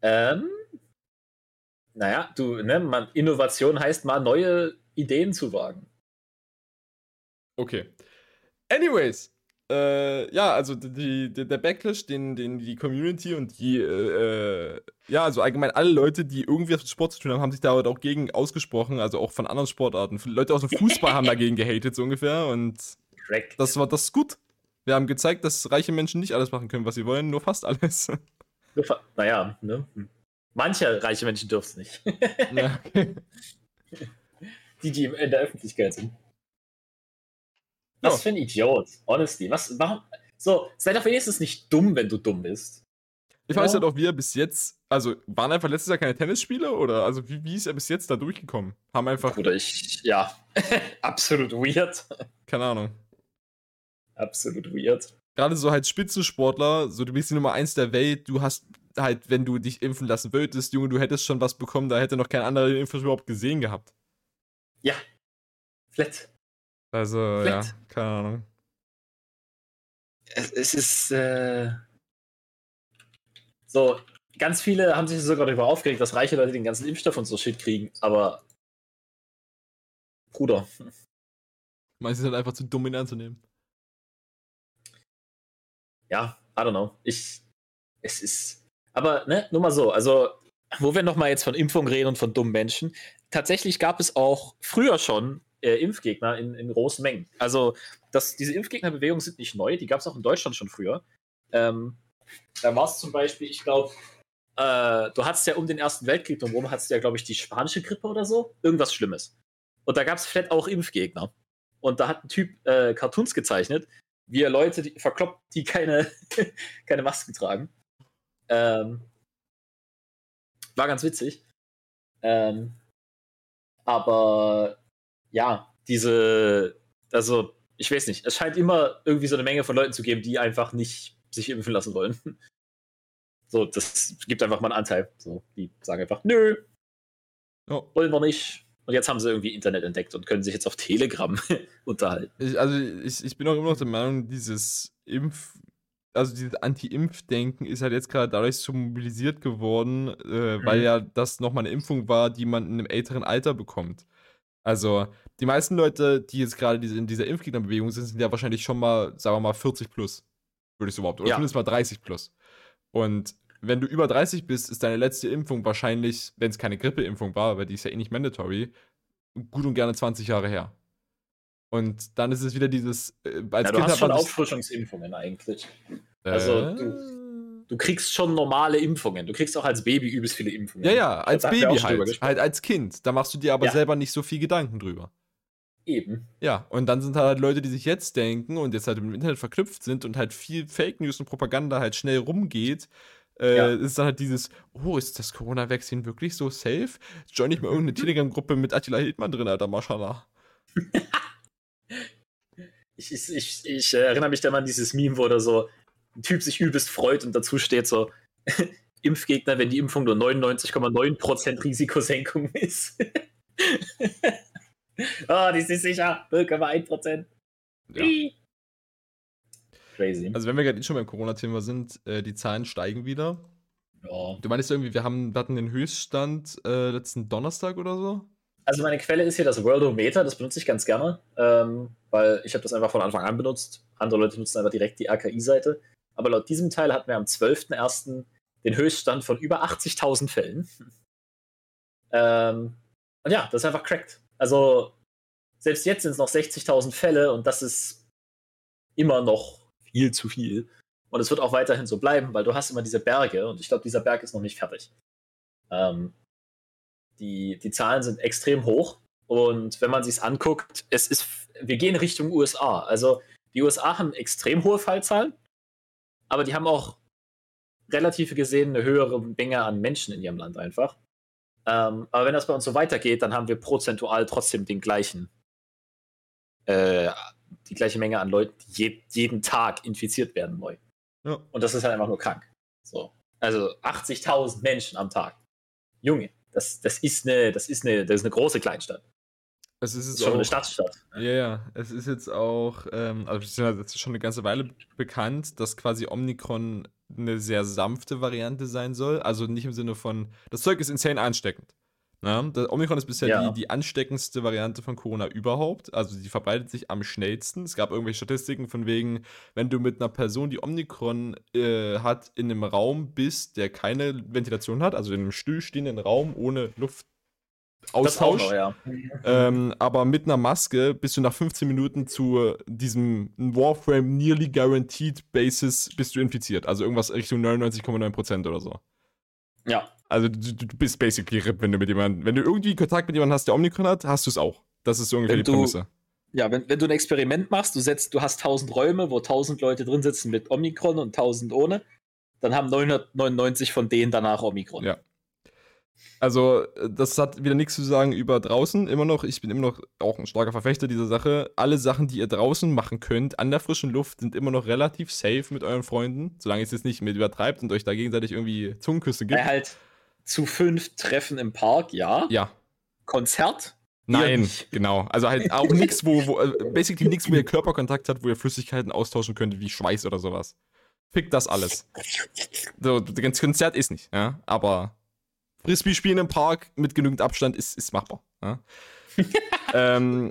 Ähm, naja, du, ne, man, Innovation heißt mal neue Ideen zu wagen. Okay. Anyways, äh, ja, also die, die, der Backlash, den, den die Community und die, äh, äh, ja, also allgemein alle Leute, die irgendwie was mit Sport zu tun haben, haben sich da halt auch gegen ausgesprochen, also auch von anderen Sportarten. Leute aus dem Fußball haben dagegen gehatet, so ungefähr, und Correct. das war das ist gut. Wir haben gezeigt, dass reiche Menschen nicht alles machen können, was sie wollen, nur fast alles. Naja, ne? Manche reiche Menschen dürfen es nicht. ja, okay. <laughs> die, die in der Öffentlichkeit sind. Was Ja. für ein Idiot. Honestly. Was, warum? So, sei doch wenigstens nicht dumm, wenn du dumm bist. Ich weiß halt auch, wie er bis jetzt, also waren einfach letztes Jahr keine Tennisspiele oder also wie, wie ist er bis jetzt da durchgekommen? Haben einfach. Oder ich, ja, <laughs> absolut weird. Keine Ahnung. Absolut weird. Gerade so halt Spitzensportler, so du bist die Nummer eins der Welt, du hast halt, wenn du dich impfen lassen würdest, Junge, du hättest schon was bekommen, da hätte noch kein anderer den Impfstoff überhaupt gesehen gehabt. Ja. Flat. Also, Flat. ja, keine Ahnung. Es, es ist, äh, so, ganz viele haben sich sogar darüber aufgeregt, dass reiche Leute den ganzen Impfstoff und so Shit kriegen, aber Bruder. Meinst du, es halt einfach zu dumm in anzunehmen? Ja, I don't know. Ich, es ist, aber, ne, nur mal so, also, wo wir nochmal jetzt von Impfung reden und von dummen Menschen, tatsächlich gab es auch früher schon äh, Impfgegner in, in großen Mengen. Also, das, diese Impfgegnerbewegungen sind nicht neu, die gab es auch in Deutschland schon früher. Ähm, da war es zum Beispiel, ich glaube, äh, du hattest ja um den Ersten Weltkrieg drumherum, hattest ja, glaube ich, die spanische Grippe oder so. Irgendwas Schlimmes. Und da gab es vielleicht auch Impfgegner. Und da hat ein Typ äh, Cartoons gezeichnet, wie er Leute die, verkloppt, die keine, <laughs> keine Masken tragen. Ähm, war ganz witzig. Ähm, aber ja, diese, also ich weiß nicht, es scheint immer irgendwie so eine Menge von Leuten zu geben, die einfach nicht sich impfen lassen wollen. <laughs> So, das gibt einfach mal einen Anteil. So, die sagen einfach, nö, oh. wollen wir nicht. Und jetzt haben sie irgendwie Internet entdeckt und können sich jetzt auf Telegram <laughs> unterhalten. Ich, also ich, ich bin auch immer noch der Meinung, dieses Impf, also dieses Anti-Impf-Denken ist halt jetzt gerade dadurch so mobilisiert geworden, äh, mhm. weil ja das nochmal eine Impfung war, die man in einem älteren Alter bekommt. Also die meisten Leute, die jetzt gerade in dieser Impfgegnerbewegung sind, sind ja wahrscheinlich schon mal, sagen wir mal, 40 plus würde ich so überhaupt. Oder ja. zumindest mal 30 plus. Und wenn du über 30 bist, ist deine letzte Impfung wahrscheinlich, wenn es keine Grippeimpfung war, weil die ist ja eh nicht mandatory, gut und gerne 20 Jahre her. Und dann ist es wieder dieses. Äh, als ja, du kind hast schon Auffrischungsimpfungen eigentlich. Äh, also du, du, kriegst schon normale Impfungen. Du kriegst auch als Baby übelst viele Impfungen. Ja, ja, als Baby halt. Halt als Kind. Da machst du dir aber ja. selber nicht so viel Gedanken drüber. Eben. Ja, und dann sind halt Leute, die sich jetzt denken und jetzt halt im Internet verknüpft sind und halt viel Fake News und Propaganda halt schnell rumgeht. Äh, ja. ist dann halt dieses, oh, ist das Corona-Vaccine wirklich so safe? Join ich mal irgendeine <laughs> Telegram-Gruppe mit Attila Hildmann drin, Alter, Maschallah. <laughs> ich, ich, ich, ich erinnere mich da mal an dieses Meme, wo da so ein Typ sich übelst freut und dazu steht so, <laughs> Impfgegner, wenn die Impfung nur 99,9% Risikosenkung ist. <laughs> oh, die ist sicher. 0,1%. Ja. Crazy. Also wenn wir gerade schon beim Corona-Thema sind, äh, die Zahlen steigen wieder. Ja. Du meinst irgendwie, wir, haben, wir hatten den Höchststand äh, letzten Donnerstag oder so? Also meine Quelle ist hier das Worldometer, das benutze ich ganz gerne, ähm, weil ich habe das einfach von Anfang an benutzt. Andere Leute nutzen einfach direkt die AKI-Seite. Aber laut diesem Teil hatten wir am 12.01. den Höchststand von über 80.000 Fällen. <laughs> ähm, und ja, das ist einfach cracked. Also selbst jetzt sind es noch 60.000 Fälle und das ist immer noch viel zu viel. Und es wird auch weiterhin so bleiben, weil du hast immer diese Berge und ich glaube, dieser Berg ist noch nicht fertig. Ähm, die, die Zahlen sind extrem hoch und wenn man sich anguckt, es ist, wir gehen Richtung USA. Also die USA haben extrem hohe Fallzahlen, aber die haben auch relativ gesehen eine höhere Menge an Menschen in ihrem Land einfach. Ähm, aber wenn das bei uns so weitergeht, dann haben wir prozentual trotzdem den gleichen, äh, die gleiche Menge an Leuten, die je, jeden Tag infiziert werden neu. Ja. Und das ist halt einfach nur krank. So. Also 80.000 Menschen am Tag. Junge, das, das, ist eine, das, ist eine, das ist eine große Kleinstadt. Es ist, ist schon auch, eine Stadtstadt. Ja, ja. Es ist jetzt auch, ähm, also es ist schon eine ganze Weile bekannt, dass quasi Omikron eine sehr sanfte Variante sein soll. Also nicht im Sinne von, das Zeug ist insane ansteckend. Na, das Omikron ist bisher ja. die, die ansteckendste Variante von Corona überhaupt. Also die verbreitet sich am schnellsten. Es gab irgendwelche Statistiken von wegen, wenn du mit einer Person, die Omikron äh, hat, in einem Raum bist, der keine Ventilation hat, also in einem stillstehenden Raum ohne Luft, Austausch. Noch, ja. ähm, aber mit einer Maske bist du nach 15 Minuten zu diesem Warframe Nearly Guaranteed Basis bist du infiziert. Also irgendwas Richtung 99,9% oder so. Ja. Also du, du bist basically RIP, wenn du mit jemandem, wenn du irgendwie Kontakt mit jemandem hast, der Omikron hat, hast du es auch. Das ist so ungefähr wenn die Prämisse. ja, wenn, wenn du ein Experiment machst, du setzt, du hast 1000 Räume, wo 1000 Leute drin sitzen mit Omikron und 1000 ohne, dann haben 999 von denen danach Omikron. Ja. Also, das hat wieder nichts zu sagen über draußen. Immer noch, ich bin immer noch auch ein starker Verfechter dieser Sache. Alle Sachen, die ihr draußen machen könnt, an der frischen Luft, sind immer noch relativ safe mit euren Freunden, solange ihr es jetzt nicht mit übertreibt und euch da gegenseitig irgendwie Zungenküsse gibt. Ja, halt zu fünf Treffen im Park, ja. Ja. Konzert? Nein, genau. Also halt auch <laughs> nichts, wo, wo äh, basically nichts, wo ihr Körperkontakt hat, wo ihr Flüssigkeiten austauschen könnt, wie Schweiß oder sowas. Fickt das alles. So, das Konzert ist nicht, ja. Aber Frisbee spielen im Park mit genügend Abstand ist, ist machbar. Ja? <laughs> ähm,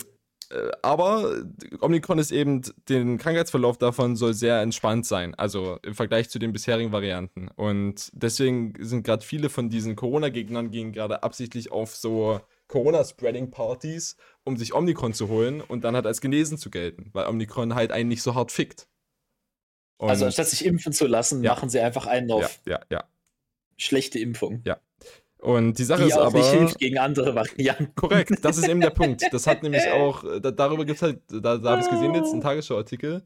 äh, aber Omikron ist eben, den Krankheitsverlauf davon soll sehr entspannt sein, also im Vergleich zu den bisherigen Varianten. Und deswegen sind gerade viele von diesen Corona-Gegnern gehen gerade absichtlich auf so Corona-Spreading-Partys, um sich Omikron zu holen und dann halt als genesen zu gelten, weil Omikron halt einen nicht so hart fickt. Und also anstatt sich impfen zu lassen, ja. machen sie einfach einen auf ja, ja, ja. schlechte Impfung. Ja. Und die Sache die ist auch aber. nicht hilft gegen andere Varianten. Korrekt, das ist eben der <laughs> Punkt. Das hat nämlich auch, da, darüber gibt es halt, da, da habe ich es gesehen jetzt, einen Tagesschau-Artikel,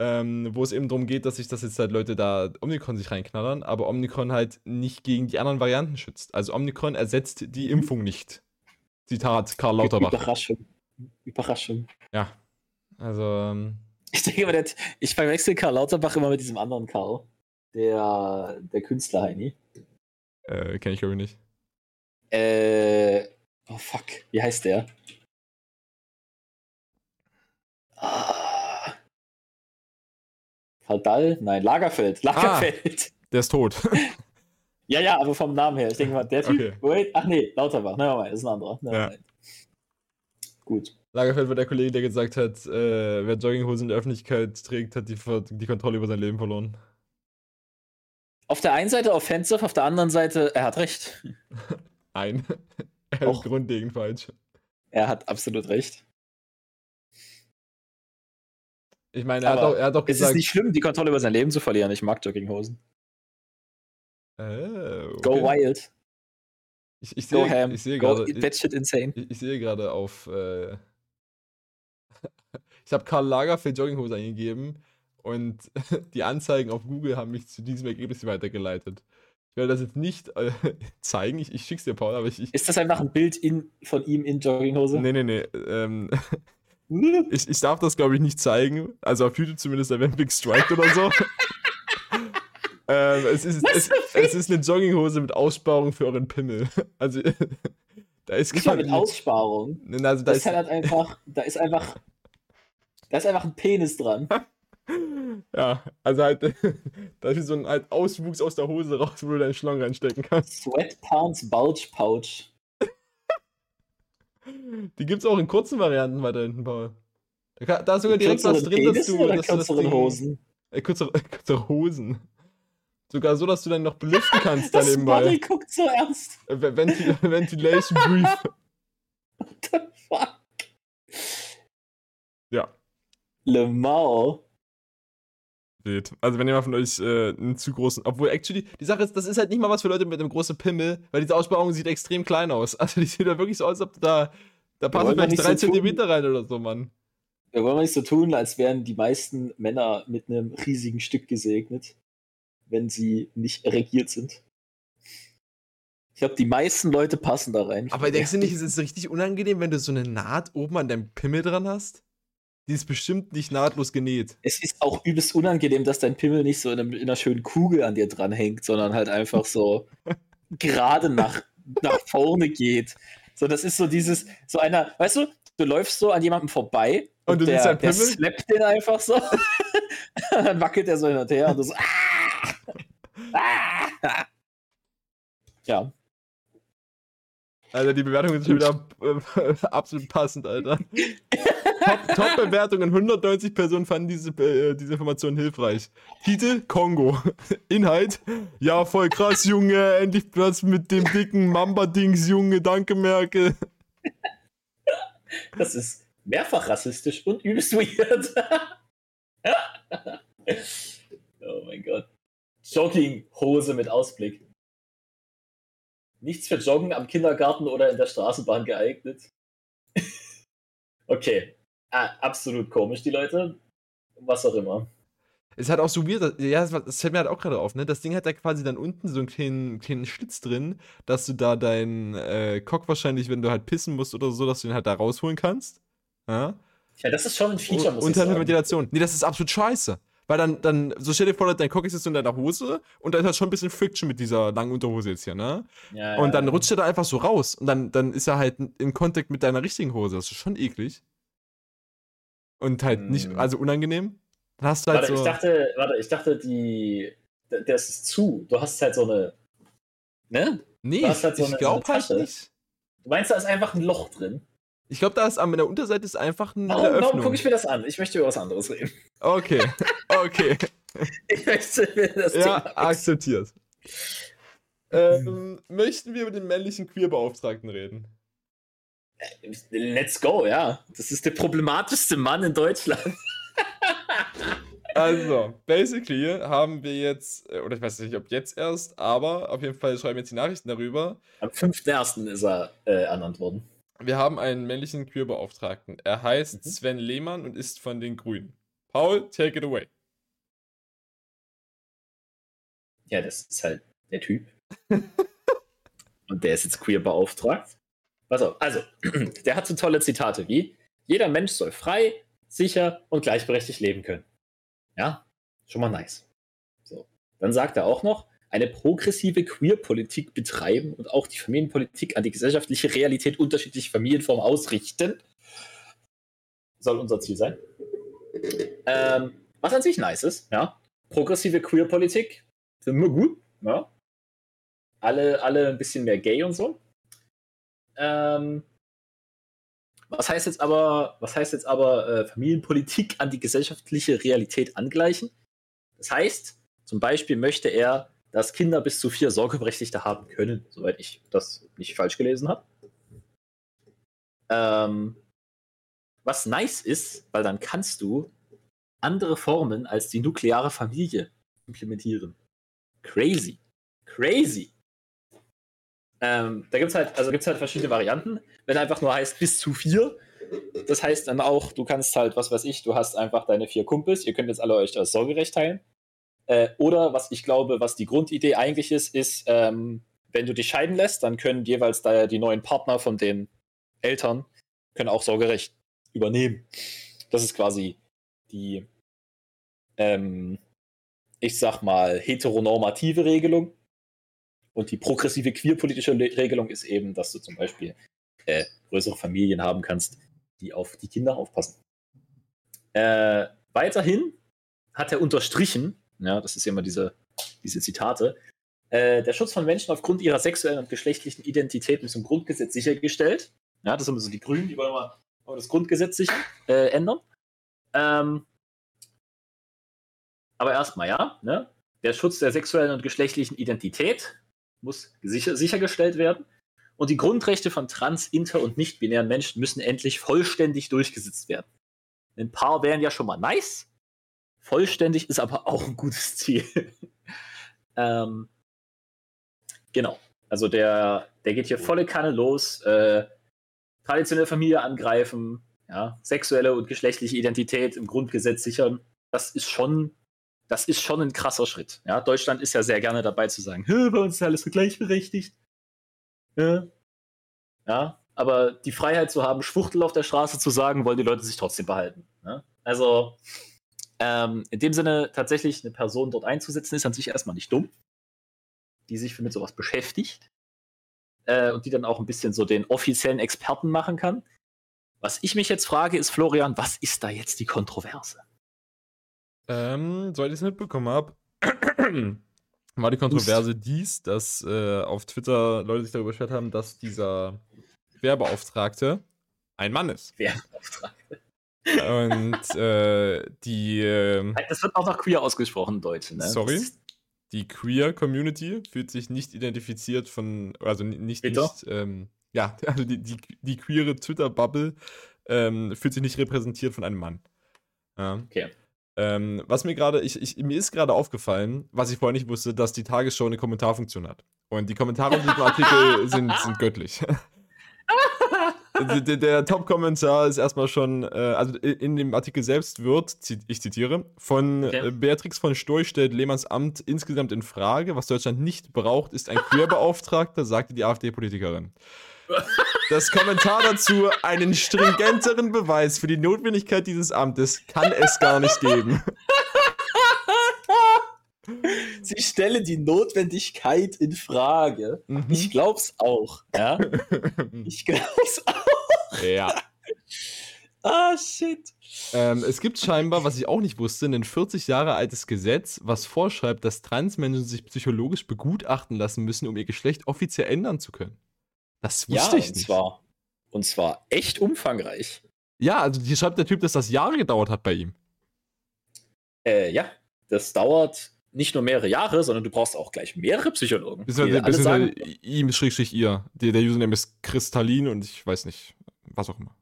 ähm, wo es eben darum geht, dass sich das jetzt halt Leute da Omikron sich reinknallern, aber Omikron halt nicht gegen die anderen Varianten schützt. Also Omikron ersetzt die Impfung nicht. Zitat Karl Lauterbach. Überraschung. Überraschung. Ja. Also. Ähm, ich denke immer, ich verwechsel Karl Lauterbach immer mit diesem anderen Karl. Der, der Künstler Heini. Äh, kenne ich glaube ich nicht. Äh. Oh fuck, wie heißt der? Ah. Fadal? Nein, Lagerfeld. Lagerfeld. Ah, der ist tot. <laughs> ja, ja, aber vom Namen her. Ich denke mal, der Typ. Okay. Wait, ach nee, Lauterbach. Nein, nein, ist ein anderer. Nein, ja. Gut. Lagerfeld war der Kollege, der gesagt hat, äh, wer Jogginghosen in der Öffentlichkeit trägt, hat die, die Kontrolle über sein Leben verloren. Auf der einen Seite offensive, auf der anderen Seite, er hat recht. <laughs> Nein, <laughs> er ist grundlegend falsch. Er hat absolut recht. Ich meine, er, hat doch, er hat doch gesagt. Es ist nicht schlimm, die Kontrolle über sein Leben zu verlieren. Ich mag Jogginghosen. Äh, okay. Go wild. Ich, ich sehe, ham. Ich sehe gerade. Ich, insane. Ich, ich, sehe gerade auf. Äh, <laughs> ich habe Karl Lagerfeld Jogginghose eingegeben und <laughs> die Anzeigen auf Google haben mich zu diesem Ergebnis weitergeleitet. Ich werde das jetzt nicht äh, <laughs> zeigen, ich, ich schick's dir, Paul, aber ich, ich, Ist das einfach ein Bild in, von ihm in Jogginghose? Nee, nee, nee. Ähm, <laughs> ich, ich darf das, glaube ich, nicht zeigen. Also auf YouTube zumindest, wäre Big Strike oder so. <laughs> ähm, es, ist, es, es, ist eine Jogginghose mit Aussparung für euren Pimmel. Also da ist nicht mal mit Aussparung. Also, da das ist halt einfach, da ist einfach, da ist einfach ein Penis dran. <laughs> Ja, also halt, <laughs> da ist so ein halt Auswuchs aus der Hose raus, wo du deinen Schlong reinstecken kannst. Sweatpants Bulge Pouch. <laughs> Die gibt's auch in kurzen Varianten weiter hinten, Paul. Da, da ist sogar direkt was drin, dass du. Dass kürzere das Hosen. Äh, kürzere, kürzere Hosen. Sogar so, dass du dann noch belüften kannst das dann nebenbei. guckt so ernst. Äh, Ventil Ventilation Brief. What the fuck? Ja. Le Mans steht. Also wenn jemand von euch äh, einen zu großen, obwohl actually, die Sache ist, das ist halt nicht mal was für Leute mit einem großen Pimmel, weil diese Aussparung sieht extrem klein aus. <laughs> Also die sieht ja wirklich so aus, als ob da, da passen vielleicht drei so Zentimeter rein oder so, Mann. Da wollen wir nicht so tun, als wären die meisten Männer mit einem riesigen Stück gesegnet, wenn sie nicht regiert sind. Ich glaube, die meisten Leute passen da rein. Aber denkst du nicht, es ist richtig unangenehm, wenn du so eine Naht oben an deinem Pimmel dran hast? Die ist bestimmt nicht nahtlos genäht. Es ist auch übelst unangenehm, dass dein Pimmel nicht so in, einem, in einer schönen Kugel an dir dranhängt, sondern halt einfach so <laughs> gerade nach, nach vorne geht. So, das ist so dieses, so einer, weißt du, du läufst so an jemandem vorbei und, und der, der slappt den einfach so. <laughs> dann wackelt er so hin und her und du so, <laughs> ah! ah! Ja. Alter, die Bewertungen sind schon wieder äh, absolut passend, Alter. Top-Bewertungen. Top 190 Personen fanden diese, äh, diese Information hilfreich. Titel: Kongo. <laughs> Inhalt: Ja, voll krass, Junge. Endlich Platz mit dem dicken Mamba-Dings, Junge. Danke, Merkel. Das ist mehrfach rassistisch und übelst weird. <laughs> oh mein Gott. Jogginghose mit Ausblick. Nichts für Joggen am Kindergarten oder in der Straßenbahn geeignet. <laughs> okay. Ah, absolut komisch, die Leute. Was auch immer. Es hat auch so weird, ja, das, fällt mir halt auch gerade auf, ne? Das Ding hat da quasi dann unten so einen kleinen, kleinen Schlitz drin, dass du da deinen äh, Cock wahrscheinlich, wenn du halt pissen musst oder so, dass du den halt da rausholen kannst. Ja, ja das ist schon ein Feature, muss Und halt Ventilation. Nee, das ist absolut scheiße. Weil dann, dann, so stell dir vor, dein Cock ist jetzt in deiner Hose und da ist halt schon ein bisschen Friction mit dieser langen Unterhose jetzt hier, ne? Ja, und dann ja. rutscht er da einfach so raus und dann, dann ist er halt in Kontakt mit deiner richtigen Hose. Das ist schon eklig. Und halt hm. nicht, also unangenehm. Dann hast du halt warte, so. Ich dachte, warte, ich dachte, die. Das ist zu. Du hast halt so eine. Ne? Nee, halt so ich glaube halt nicht. Du meinst, da ist einfach ein Loch drin? Ich glaube, da ist an der Unterseite ist einfach ein. Warum, warum gucke ich mir das an? Ich möchte über was anderes reden. Okay, <laughs> okay. ich möchte mir das Ja, Thema akzeptiert. ähm, möchten wir über den männlichen Queerbeauftragten reden? Let's go, ja. Das ist der problematischste Mann in Deutschland. Also, basically haben wir jetzt, äh, oder ich weiß nicht, ob jetzt erst, aber auf jeden Fall schreiben jetzt die Nachrichten darüber. Am 5.1. ist er äh, ernannt worden. Wir haben einen männlichen Queerbeauftragten. Er heißt mhm. Sven Lehmann und ist von den Grünen. Paul, take it away. Ja, das ist halt der Typ. <laughs> und der ist jetzt queer beauftragt. Pass auf, also, <clears throat> der hat so tolle Zitate wie: Jeder Mensch soll frei, sicher und gleichberechtigt leben können. Ja, schon mal nice. So. Dann sagt er auch noch, eine progressive Queer-Politik betreiben und auch die Familienpolitik an die gesellschaftliche Realität unterschiedlicher Familienformen ausrichten. Soll unser Ziel sein. Ähm, was an sich nice ist, ja. Progressive Queer-Politik, sind wir gut, ja. Alle, alle ein bisschen mehr gay und so. Ähm, was heißt jetzt aber, was heißt jetzt aber äh, Familienpolitik an die gesellschaftliche Realität angleichen? Das heißt, zum Beispiel möchte er, dass Kinder bis zu vier Sorgeberechtigte haben können, soweit ich das nicht falsch gelesen habe. Ähm, was nice ist, weil dann kannst du andere Formen als die nukleare Familie implementieren. Crazy. Crazy. Ähm, da gibt es halt, also halt verschiedene Varianten. Wenn einfach nur heißt bis zu vier, das heißt dann auch, du kannst halt, was weiß ich, du hast einfach deine vier Kumpels, ihr könnt jetzt alle euch das Sorgerecht teilen. Äh, oder was ich glaube, was die Grundidee eigentlich ist, ist, ähm, wenn du dich scheiden lässt, dann können jeweils da die neuen Partner von den Eltern können auch Sorgerecht übernehmen. Das ist quasi die, ähm, ich sag mal, heteronormative Regelung. Und die progressive queerpolitische Regelung ist eben, dass du zum Beispiel äh, größere Familien haben kannst, die auf die Kinder aufpassen. Äh, weiterhin hat er unterstrichen, ja, das ist ja immer diese, diese Zitate, äh, der Schutz von Menschen aufgrund ihrer sexuellen und geschlechtlichen Identitäten ist im Grundgesetz sichergestellt. Ja, das sind so die Grünen, die wollen mal, das Grundgesetz sich äh, ändern. Ähm, aber erstmal, ja, ne? der Schutz der sexuellen und geschlechtlichen Identität muss sicher, sichergestellt werden. Und die Grundrechte von trans-, inter- und nicht-binären Menschen müssen endlich vollständig durchgesetzt werden. Ein paar wären ja schon mal nice. Vollständig ist aber auch ein gutes Ziel. <laughs> ähm, genau. Also der, der geht hier volle Kanne los. Äh, traditionelle Familie angreifen, ja, sexuelle und geschlechtliche Identität im Grundgesetz sichern. Das ist schon das ist schon ein krasser Schritt. Ja, Deutschland ist ja sehr gerne dabei zu sagen, bei uns ist alles so gleichberechtigt. Ja. ja, aber die Freiheit zu haben, Schwuchtel auf der Straße zu sagen, wollen die Leute sich trotzdem behalten. Ja? Also ähm, in dem Sinne tatsächlich eine Person dort einzusetzen, ist an sich erstmal nicht dumm, die sich mit sowas beschäftigt äh, und die dann auch ein bisschen so den offiziellen Experten machen kann. Was ich mich jetzt frage, ist, Florian, was ist da jetzt die Kontroverse? Ähm, soweit ich es mitbekommen habe, <clears throat> war die Kontroverse dies, dass äh, auf Twitter Leute sich darüber beschwert haben, dass dieser Werbeauftragte ein Mann ist. Werbeauftragte. Und äh, die. Äh, das wird auch noch queer ausgesprochen, Deutsch, ne? Sorry. Die Queer Community fühlt sich nicht identifiziert von, also nicht, nicht ähm, ja, <laughs> also die, die, die queere Twitter-Bubble ähm, fühlt sich nicht repräsentiert von einem Mann. Ja. Okay. Ähm, was mir gerade, ich, ich, mir ist gerade aufgefallen, was ich vorher nicht wusste, dass die Tagesschau eine Kommentarfunktion hat. Und die Kommentare in diesem <laughs> Artikel sind, sind göttlich. <laughs> der, der Top-Kommentar ist erstmal schon, äh, also in dem Artikel selbst wird, ich zitiere, von okay. Äh, Beatrix von Storch stellt Lehmanns Amt insgesamt in Frage. Was Deutschland nicht braucht, ist ein Queerbeauftragter, sagte die AfD-Politikerin. Das Kommentar dazu, einen stringenteren Beweis für die Notwendigkeit dieses Amtes kann es gar nicht geben. Sie stelle die Notwendigkeit in Frage. Mhm. Ich glaub's auch. Ja? <laughs> Ich glaub's auch. Ja. ah, shit. Ähm, es gibt scheinbar, was ich auch nicht wusste, ein 40 Jahre altes Gesetz, was vorschreibt, dass Transmenschen sich psychologisch begutachten lassen müssen, um ihr Geschlecht offiziell ändern zu können. Das wusste ja, ich nicht. Zwar, und zwar echt umfangreich. Ja, also hier schreibt der Typ, dass das Jahre gedauert hat bei ihm. Äh, ja, das dauert nicht nur mehrere Jahre, sondern du brauchst auch gleich mehrere Psychologen. Beziehungsweise ihm, Schrägstrich ihr. Der, der Username ist Kristallin und ich weiß nicht, was auch immer.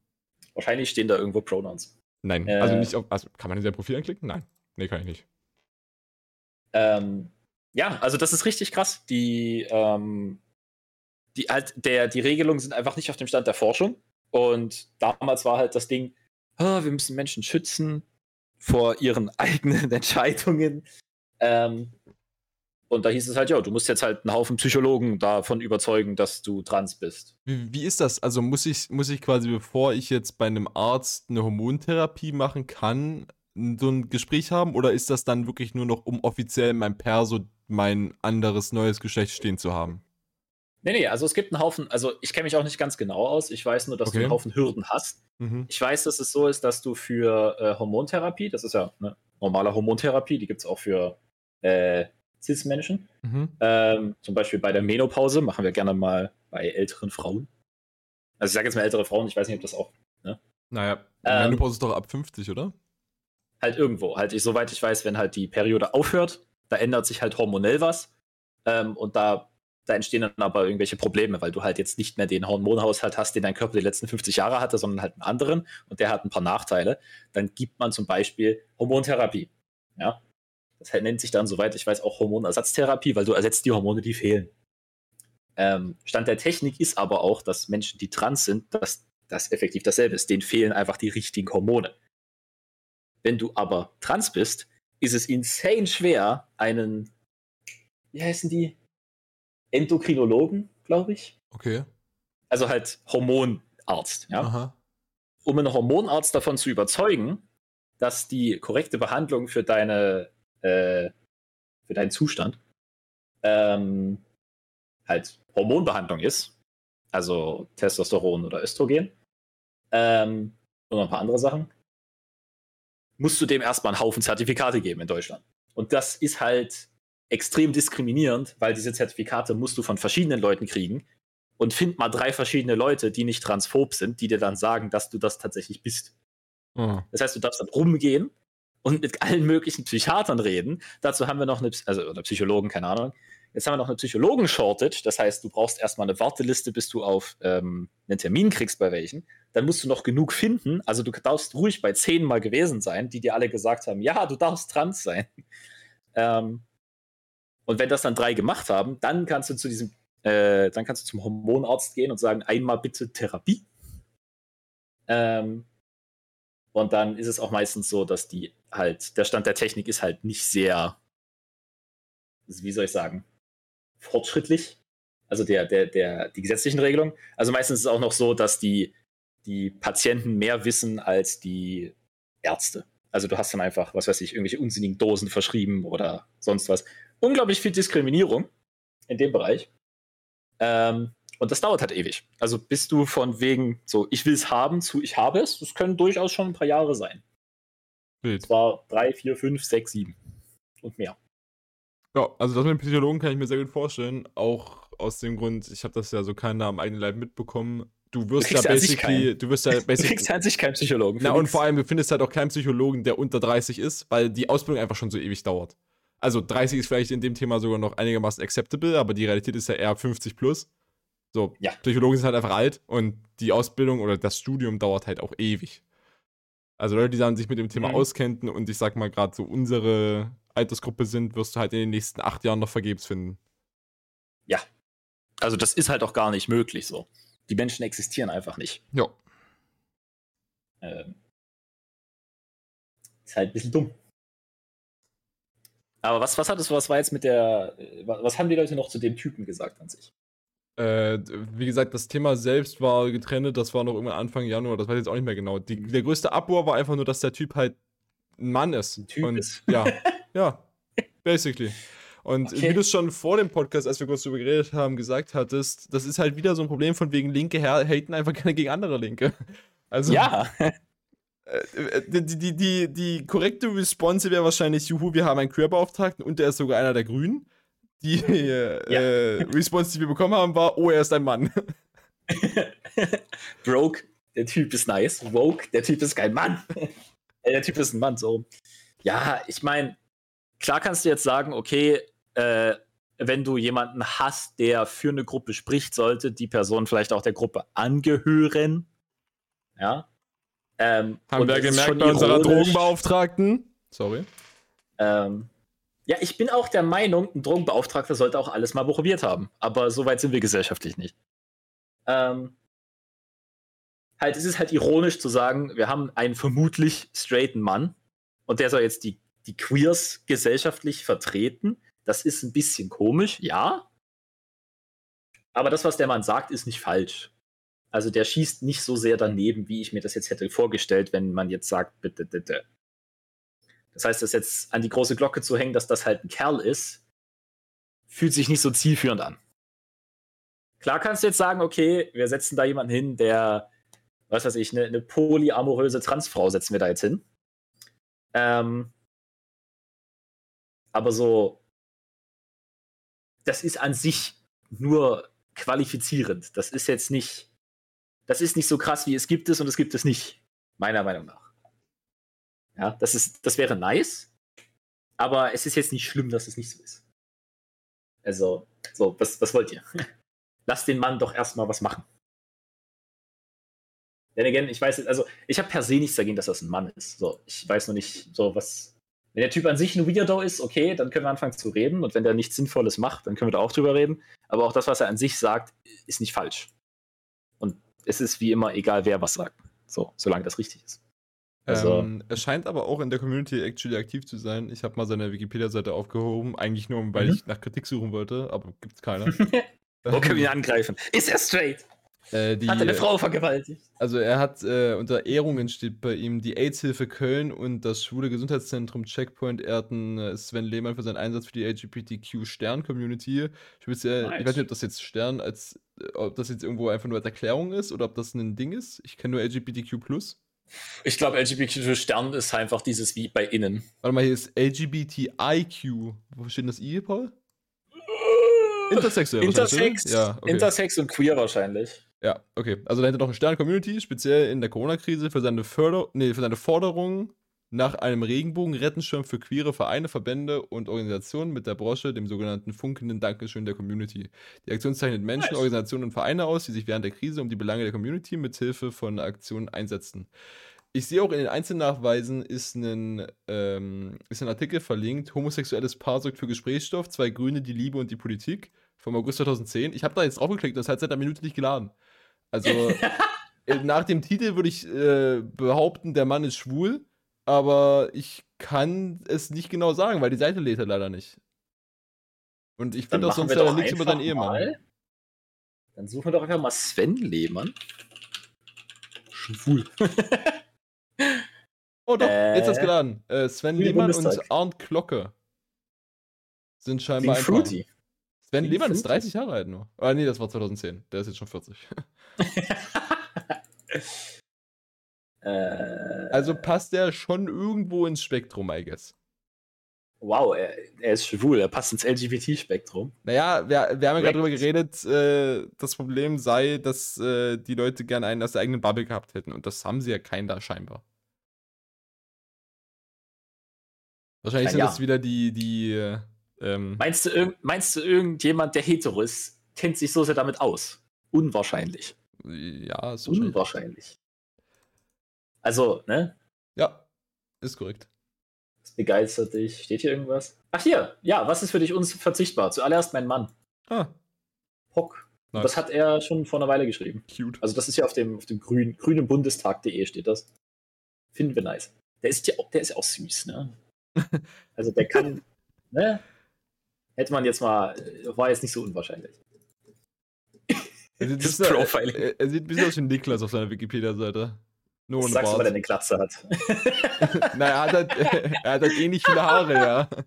Wahrscheinlich stehen da irgendwo Pronouns. Nein, äh, also nicht auf, also kann man in sein Profil anklicken? Nein. Nee, kann ich nicht. Ähm, ja, also das ist richtig krass. Die, ähm, die, halt, der, die Regelungen sind einfach nicht auf dem Stand der Forschung. Und damals war halt das Ding, oh, wir müssen Menschen schützen vor ihren <laughs> eigenen Entscheidungen. Ähm, und da hieß es halt, ja, du musst jetzt halt einen Haufen Psychologen davon überzeugen, dass du trans bist. Wie, wie, ist das? Also muss ich, muss ich quasi, bevor ich jetzt bei einem Arzt eine Hormontherapie machen kann, so ein Gespräch haben? Oder ist das dann wirklich nur noch, um offiziell in meinem Perso mein anderes neues Geschlecht stehen zu haben? Nee, nee, also es gibt einen Haufen, also ich kenne mich auch nicht ganz genau aus. Ich weiß nur, dass okay. du einen Haufen Hürden hast. Mhm. Ich weiß, dass es so ist, dass du für äh, Hormontherapie, das ist ja eine normale Hormontherapie, die gibt es auch für äh, Cis-Menschen. Mhm. Ähm, zum Beispiel bei der Menopause machen wir gerne mal bei älteren Frauen. Also ich sage jetzt mal ältere Frauen, ich weiß nicht, ob das auch. Ne? Naja, ähm, Menopause ist doch ab 50, oder? Halt irgendwo. Halt, ich, soweit ich weiß, wenn halt die Periode aufhört, da ändert sich halt hormonell was. Ähm, und da, da entstehen dann aber irgendwelche Probleme, weil du halt jetzt nicht mehr den Hormonhaushalt hast, den dein Körper die letzten 50 Jahre hatte, sondern halt einen anderen und der hat ein paar Nachteile. Dann gibt man zum Beispiel Hormontherapie. Ja, das nennt sich dann, soweit ich weiß, auch Hormonersatztherapie, weil du ersetzt die Hormone, die fehlen. Ähm, Stand der Technik ist aber auch, dass Menschen, die trans sind, dass das effektiv dasselbe ist. Denen fehlen einfach die richtigen Hormone. Wenn du aber trans bist, ist es insane schwer, einen, wie heißen die? Endokrinologen, glaube ich. Okay. Also halt Hormonarzt, ja. Aha. Um einen Hormonarzt davon zu überzeugen, dass die korrekte Behandlung für deine äh, für deinen Zustand ähm, halt Hormonbehandlung ist, also Testosteron oder Östrogen ähm, und noch ein paar andere Sachen, musst du dem erstmal einen Haufen Zertifikate geben in Deutschland. Und das ist halt extrem diskriminierend, weil diese Zertifikate musst du von verschiedenen Leuten kriegen und find mal drei verschiedene Leute, die nicht transphob sind, die dir dann sagen, dass du das tatsächlich bist. Mhm. Das heißt, du darfst dann rumgehen und mit allen möglichen Psychiatern reden. Dazu haben wir noch eine, also oder Psychologen, keine Ahnung. Jetzt haben wir noch eine Psychologen-Shortage. Das heißt, du brauchst erstmal eine Warteliste, bis du auf ähm, einen Termin kriegst bei welchen. Dann musst du noch genug finden. Also du darfst ruhig bei zehn mal gewesen sein, die dir alle gesagt haben, ja, du darfst trans sein. Ähm, und wenn das dann drei gemacht haben, dann kannst du zu diesem, äh, dann kannst du zum Hormonarzt gehen und sagen, einmal bitte Therapie. Ähm, und dann ist es auch meistens so, dass die halt, der Stand der Technik ist halt nicht sehr, wie soll ich sagen, fortschrittlich. Also der, der, der, die gesetzlichen Regelungen. Also meistens ist es auch noch so, dass die, die Patienten mehr wissen als die Ärzte. Also du hast dann einfach, was weiß ich, irgendwelche unsinnigen Dosen verschrieben oder sonst was. Unglaublich viel Diskriminierung in dem Bereich. Ähm, und das dauert halt ewig. Also bist du von wegen so, ich will es haben, zu ich habe es, das können durchaus schon ein paar Jahre sein. Bild. Zwar drei, vier, fünf, sechs, sieben und mehr. Ja, also das mit dem Psychologen kann ich mir sehr gut vorstellen. Auch aus dem Grund, ich habe das ja so keiner am eigenen Leib mitbekommen. Du wirst du ja basically, du wirst ja basically. Du <laughs> kriegst an sich keinen Psychologen. Na, und vor allem, du findest halt auch keinen Psychologen, der unter 30 ist, weil die Ausbildung einfach schon so ewig dauert. Also 30 ist vielleicht in dem Thema sogar noch einigermaßen acceptable, aber die Realität ist ja eher 50 plus. So, ja. Psychologen sind halt einfach alt und die Ausbildung oder das Studium dauert halt auch ewig. Also Leute, die dann sich mit dem Thema mhm. auskennen und ich sag mal gerade so unsere Altersgruppe sind, wirst du halt in den nächsten acht Jahren noch vergebens finden. Ja. Also das ist halt auch gar nicht möglich so. Die Menschen existieren einfach nicht. Ja. Ähm, ist halt ein bisschen dumm. Aber was, was hat es, was war jetzt mit der, äh, was haben die Leute noch zu dem Typen gesagt an sich? Äh, wie gesagt, das Thema selbst war getrennt, das war noch irgendwann Anfang Januar, das weiß ich jetzt auch nicht mehr genau. Die, der größte Abruhr war einfach nur, dass der Typ halt ein Mann ist. Ein Typ und, ist. Ja, <laughs> ja, basically. Und Okay. wie du es schon vor dem Podcast, als wir kurz darüber geredet haben, gesagt hattest, das ist halt wieder so ein Problem von wegen Linke her haten einfach <laughs> gerne gegen andere Linke. Also, Ja, <laughs> die, die, die, die korrekte Response wäre wahrscheinlich, juhu, wir haben einen Queerbeauftragten und der ist sogar einer der Grünen. Die <laughs> äh, äh, Response, die wir bekommen haben, war, oh, er ist ein Mann. <laughs> Broke, der Typ ist nice. Woke, der Typ ist kein Mann. <laughs> Äh, der Typ ist ein Mann, so. Ja, ich meine, klar kannst du jetzt sagen, okay, äh, wenn du jemanden hast, der für eine Gruppe spricht, sollte die Person vielleicht auch der Gruppe angehören. Ja. Ähm, Haben wir gemerkt bei unserer. Drogenbeauftragten. Sorry. Ähm, ja, ich bin auch der Meinung, ein Drogenbeauftragter sollte auch alles mal probiert haben. Aber so weit sind wir gesellschaftlich nicht. Ähm, halt, es ist halt ironisch zu sagen, wir haben einen vermutlich straighten Mann und der soll jetzt die, die Queers gesellschaftlich vertreten. Das ist ein bisschen komisch, ja. Aber das, was der Mann sagt, ist nicht falsch. Also der schießt nicht so sehr daneben, wie ich mir das jetzt hätte vorgestellt, wenn man jetzt sagt, bitte, bitte. Das heißt, das jetzt an die große Glocke zu hängen, dass das halt ein Kerl ist, fühlt sich nicht so zielführend an. Klar kannst du jetzt sagen, okay, wir setzen da jemanden hin, der, was weiß ich, eine, eine polyamoröse Transfrau setzen wir da jetzt hin. Ähm, aber so, das ist an sich nur qualifizierend. Das ist jetzt nicht, das ist nicht so krass wie es gibt es und es gibt es nicht, meiner Meinung nach. Ja, das ist, das wäre nice, aber es ist jetzt nicht schlimm, dass es nicht so ist. Also, so, was, was wollt ihr? <laughs> Lass den Mann doch erstmal was machen. Denn again, ich weiß, also ich habe per se nichts dagegen, dass das ein Mann ist. So, ich weiß nur nicht, so was. Wenn der Typ an sich ein Weirdo ist, okay, dann können wir anfangen zu reden. Und wenn der nichts Sinnvolles macht, dann können wir da auch drüber reden. Aber auch das, was er an sich sagt, ist nicht falsch. Es ist wie immer egal, wer was sagt. So, solange das richtig ist. Also- ähm, er scheint aber auch in der Community actually aktiv zu sein. Ich habe mal seine Wikipedia-Seite aufgehoben, eigentlich nur, weil Mhm. ich nach Kritik suchen wollte, aber gibt's keine. <laughs> <laughs> Wo können wir ihn angreifen? Ist er straight? Äh, die, Hat eine Frau vergewaltigt? Also er hat äh, unter Ehrungen steht bei ihm die AIDS-Hilfe Köln und das schwule Gesundheitszentrum Checkpoint ehrten äh, Sven Lehmann für seinen Einsatz für die LGBTQ-Stern-Community. Speziell, ich Nice. weiß nicht, ob das jetzt Stern als, äh, ob das jetzt irgendwo einfach nur als Erklärung ist oder ob das ein Ding ist. Ich kenne nur LGBTQ+. Ich glaube, LGBTQ Stern ist einfach dieses wie bei innen. Warte mal, hier ist LGBTIQ. Wo steht denn das I, Paul? Intersexuell. wahrscheinlich, Intersex, oder? Ja, okay. Intersex und queer wahrscheinlich. Ja, okay. Also dahinter noch eine Stern-Community, speziell in der Corona-Krise für seine Förder nee, für seine Forderung nach einem Regenbogen-Rettenschirm für queere Vereine, Verbände und Organisationen mit der Brosche, dem sogenannten funkenden Dankeschön der Community. Die Aktion zeichnet Menschen, Nice. Organisationen und Vereine aus, die sich während der Krise um die Belange der Community mit Hilfe von Aktionen einsetzen. Ich sehe auch in den Einzelnachweisen ist ein, ähm, ist ein Artikel verlinkt, homosexuelles Paar sorgt für Gesprächsstoff, zwei Grüne, die Liebe und die Politik, vom August 2010. Ich habe da jetzt draufgeklickt das hat seit einer Minute nicht geladen. Also äh, nach dem Titel würde ich äh, behaupten, der Mann ist schwul, aber ich kann es nicht genau sagen, weil die Seite lädt er leider nicht. Und ich finde auch sonst leider nichts über seinen Ehemann. mal. Dann suchen wir doch einfach mal Sven Lehmann. Schwul. <laughs> Oh doch, jetzt hat's Äh, geladen. Äh, Sven Lehmann Bundestag. und Arndt Glocke sind scheinbar ein Paar. fruity. Sven Lehmann ist fruity. 30 Jahre alt nur. Ah nee, das war 2010. Der ist jetzt schon 40. <laughs> äh, Also passt der schon irgendwo ins Spektrum, I guess. wow, er, er ist schwul, er passt ins LGBT-Spektrum. Naja, wir, wir haben ja gerade drüber geredet, äh, das Problem sei, dass äh, die Leute gerne einen aus der eigenen Bubble gehabt hätten. Und das haben sie ja keinen da scheinbar. Wahrscheinlich Na sind ja. das wieder die, die, äh, ähm, Meinst du, meinst du, irgendjemand, der hetero ist, kennt sich so sehr damit aus? Unwahrscheinlich. ja, ist wahrscheinlich. Unwahrscheinlich. Also, ne? Ja, ist korrekt. Was begeistert dich? Steht hier irgendwas? Ach hier, ja, was ist für dich unverzichtbar? Zuallererst mein Mann. Ah, Pock. Nice. Das hat er schon vor einer Weile geschrieben. Cute. Also das ist ja auf dem, auf dem grün, grünen Bundestag.de steht das. Finden wir nice. Der ist ja auch, der ist ja auch süß, ne? <laughs> also der kann, ne? Hätte man jetzt mal, war jetzt nicht so unwahrscheinlich. Er sieht, das Profiling. Er, er sieht ein bisschen aus wie Niklas auf seiner Wikipedia-Seite. Nur ohne Sagst Bart. du, weil er eine Glatze hat. <laughs> naja, er hat, halt, er hat halt eh nicht viele Haare, ja. <clears throat>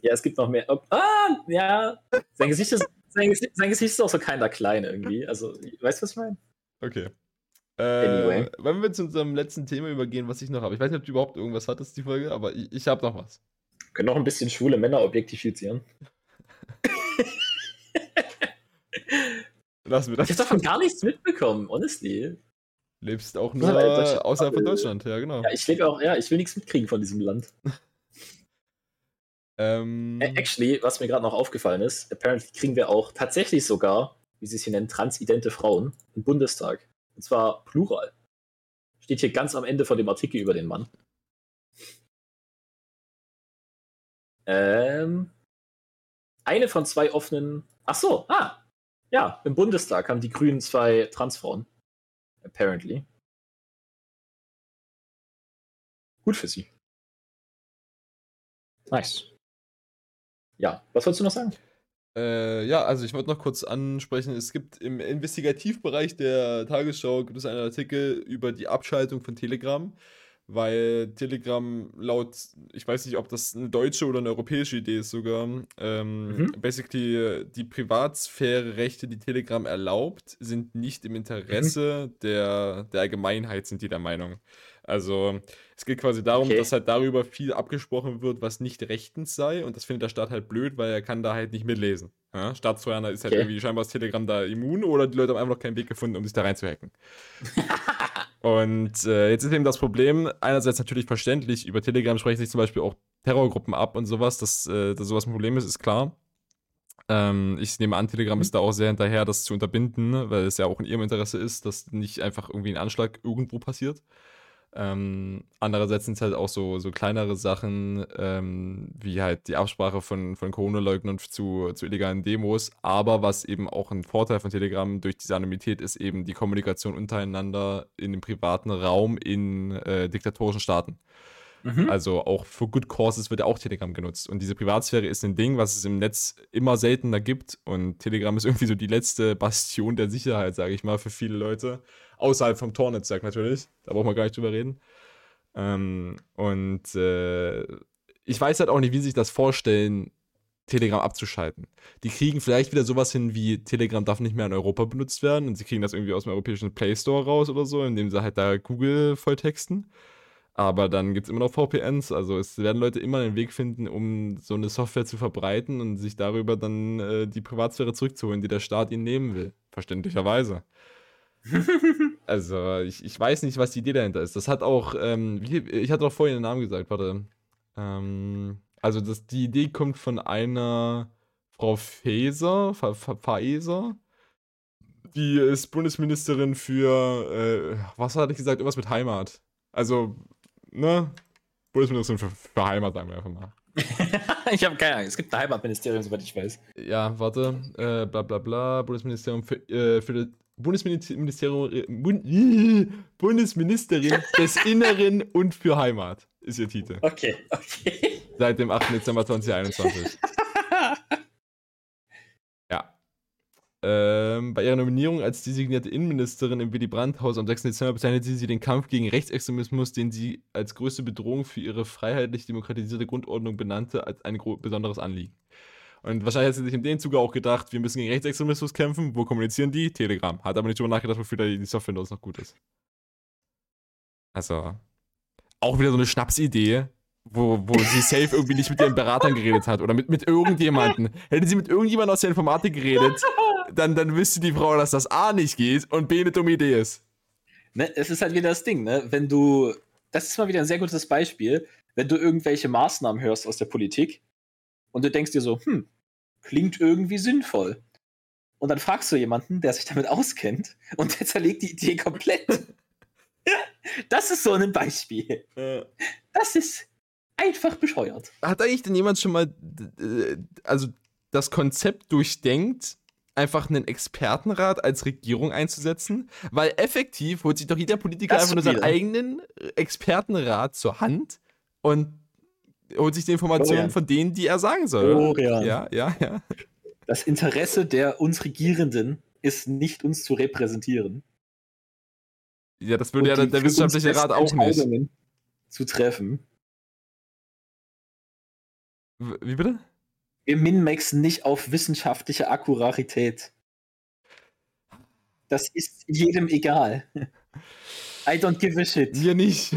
Ja, es gibt noch mehr. Ah, ja. Sein Gesicht ist, sein Gesicht, sein Gesicht ist auch so keiner klein irgendwie. Also, weißt du, was ich meine? Okay. Äh, anyway. Wollen wir zu unserem letzten Thema übergehen, was ich noch habe? Ich weiß nicht, ob du überhaupt irgendwas hattest, die Folge, aber ich, ich habe noch was. Können noch ein bisschen schwule Männer objektifizieren. Lassen wir das. Ich habe davon gar nichts mitbekommen, honestly. Lebst auch nur ja, außerhalb von Deutschland, ja, genau. Ja, ich lebe auch, ja, ich will nichts mitkriegen von diesem Land. <laughs> ähm, Actually, was mir gerade noch aufgefallen ist, apparently kriegen wir auch tatsächlich sogar, wie sie es hier nennen, transidente Frauen im Bundestag. Und zwar plural. Steht hier ganz am Ende von dem Artikel über den Mann. Ähm, eine von zwei offenen. Ach so, ah, ja, im Bundestag haben die Grünen zwei Transfrauen. Apparently. Gut für sie. Nice. Ja, was wolltest du noch sagen? Äh, ja, also ich wollte noch kurz ansprechen, es gibt im Investigativbereich der Tagesschau gibt es einen Artikel über die Abschaltung von Telegram weil Telegram laut, ich weiß nicht, ob das eine deutsche oder eine europäische Idee ist sogar, ähm, mhm. basically die Privatsphäre-Rechte, die Telegram erlaubt, sind nicht im Interesse mhm. der, der Allgemeinheit, sind die der Meinung. Also es geht quasi darum, okay. dass halt darüber viel abgesprochen wird, was nicht rechtens sei und das findet der Staat halt blöd, weil er kann da halt nicht mitlesen. Ja? Staatstrojaner ist halt okay. irgendwie scheinbar das Telegram da immun oder die Leute haben einfach noch keinen Weg gefunden, um sich da reinzuhacken. <laughs> Und äh, jetzt ist eben das Problem, einerseits natürlich verständlich, über Telegram sprechen sich zum Beispiel auch Terrorgruppen ab und sowas, dass, äh, dass sowas ein Problem ist, ist klar. Ähm, ich nehme an, Telegram mhm. ist da auch sehr hinterher, das zu unterbinden, weil es ja auch in ihrem Interesse ist, dass nicht einfach irgendwie ein Anschlag irgendwo passiert. Ähm, andererseits sind es halt auch so, so kleinere Sachen, ähm, wie halt die Absprache von, von Corona-Leugnern zu, zu illegalen Demos. Aber was eben auch ein Vorteil von Telegram durch diese Anonymität ist, eben die Kommunikation untereinander in dem privaten Raum in äh, diktatorischen Staaten. Mhm. Also auch für Good Causes wird ja auch Telegram genutzt. Und diese Privatsphäre ist ein Ding, was es im Netz immer seltener gibt. Und Telegram ist <laughs> irgendwie so die letzte Bastion der Sicherheit, sage ich mal, für viele Leute. Außerhalb vom Tor-Netzwerk natürlich. Da brauchen wir gar nicht drüber reden. Ähm, und äh, ich weiß halt auch nicht, wie sie sich das vorstellen, Telegram abzuschalten. Die kriegen vielleicht wieder sowas hin wie Telegram darf nicht mehr in Europa benutzt werden und sie kriegen das irgendwie aus dem europäischen Play Store raus oder so, indem sie halt da Google volltexten. Aber dann gibt es immer noch VPNs, also es werden Leute immer einen Weg finden, um so eine Software zu verbreiten und sich darüber dann äh, die Privatsphäre zurückzuholen, die der Staat ihnen nehmen will. Verständlicherweise. <laughs> also, ich, ich weiß nicht, was die Idee dahinter ist. Das hat auch, ähm, ich hatte auch vorhin den Namen gesagt, warte. Ähm, also, das, die Idee kommt von einer Frau Faeser, Faeser. Die ist Bundesministerin für, äh, was hatte ich gesagt, irgendwas mit Heimat. Also, ne? Bundesministerin für, Heimat, sagen wir einfach mal. <laughs> ich habe keine Ahnung. Es gibt ein Heimatministerium, soweit ich weiß. Ja, warte. Äh, bla bla bla. Bundesministerium für, äh, für Bundesministerium, äh, Bund, Bundesministerin <laughs> des Inneren und für Heimat ist ihr Titel. Okay, okay. Seit dem 8. Dezember 2021. <laughs> ja. Ähm, bei ihrer Nominierung als designierte Innenministerin im Willy Brandt-Haus am 6. Dezember bezeichnete sie den Kampf gegen Rechtsextremismus, den sie als größte Bedrohung für ihre freiheitlich demokratisierte Grundordnung benannte, als ein besonderes Anliegen. Und wahrscheinlich hat sie sich in dem Zuge auch gedacht, wir müssen gegen Rechtsextremismus kämpfen. Wo kommunizieren die? Telegram. Hat aber nicht drüber nachgedacht, wofür die Software uns noch gut ist. Also, auch wieder so eine Schnapsidee, wo, wo sie <laughs> safe irgendwie nicht mit ihren Beratern geredet hat oder mit, mit irgendjemandem. Hätte sie mit irgendjemandem aus der Informatik geredet, dann, dann wüsste die Frau, dass das A nicht geht und B eine dumme Idee ist. Ne, es ist halt wieder das Ding, ne? Wenn du, das ist mal wieder ein sehr gutes Beispiel, wenn du irgendwelche Maßnahmen hörst aus der Politik und du denkst dir so, hm, klingt irgendwie sinnvoll. Und dann fragst du jemanden, der sich damit auskennt, und der zerlegt die Idee komplett. <laughs> das ist so ein Beispiel. Das ist einfach bescheuert. Hat eigentlich denn jemand schon mal also das Konzept durchdenkt, einfach einen Expertenrat als Regierung einzusetzen, weil effektiv holt sich doch jeder Politiker Das einfach nur seinen eigenen Expertenrat zur Hand und holt sich die Informationen Florian. von denen, die er sagen soll. Florian. Ja, ja, ja. Das Interesse der uns Regierenden ist nicht uns zu repräsentieren. Ja, das würde ja der, der wissenschaftliche Rat auch nicht. Zu treffen. Wie bitte? Wir minmaxen nicht auf wissenschaftliche Akkurarität. Das ist jedem egal. <laughs> I don't give a shit. Mir nicht.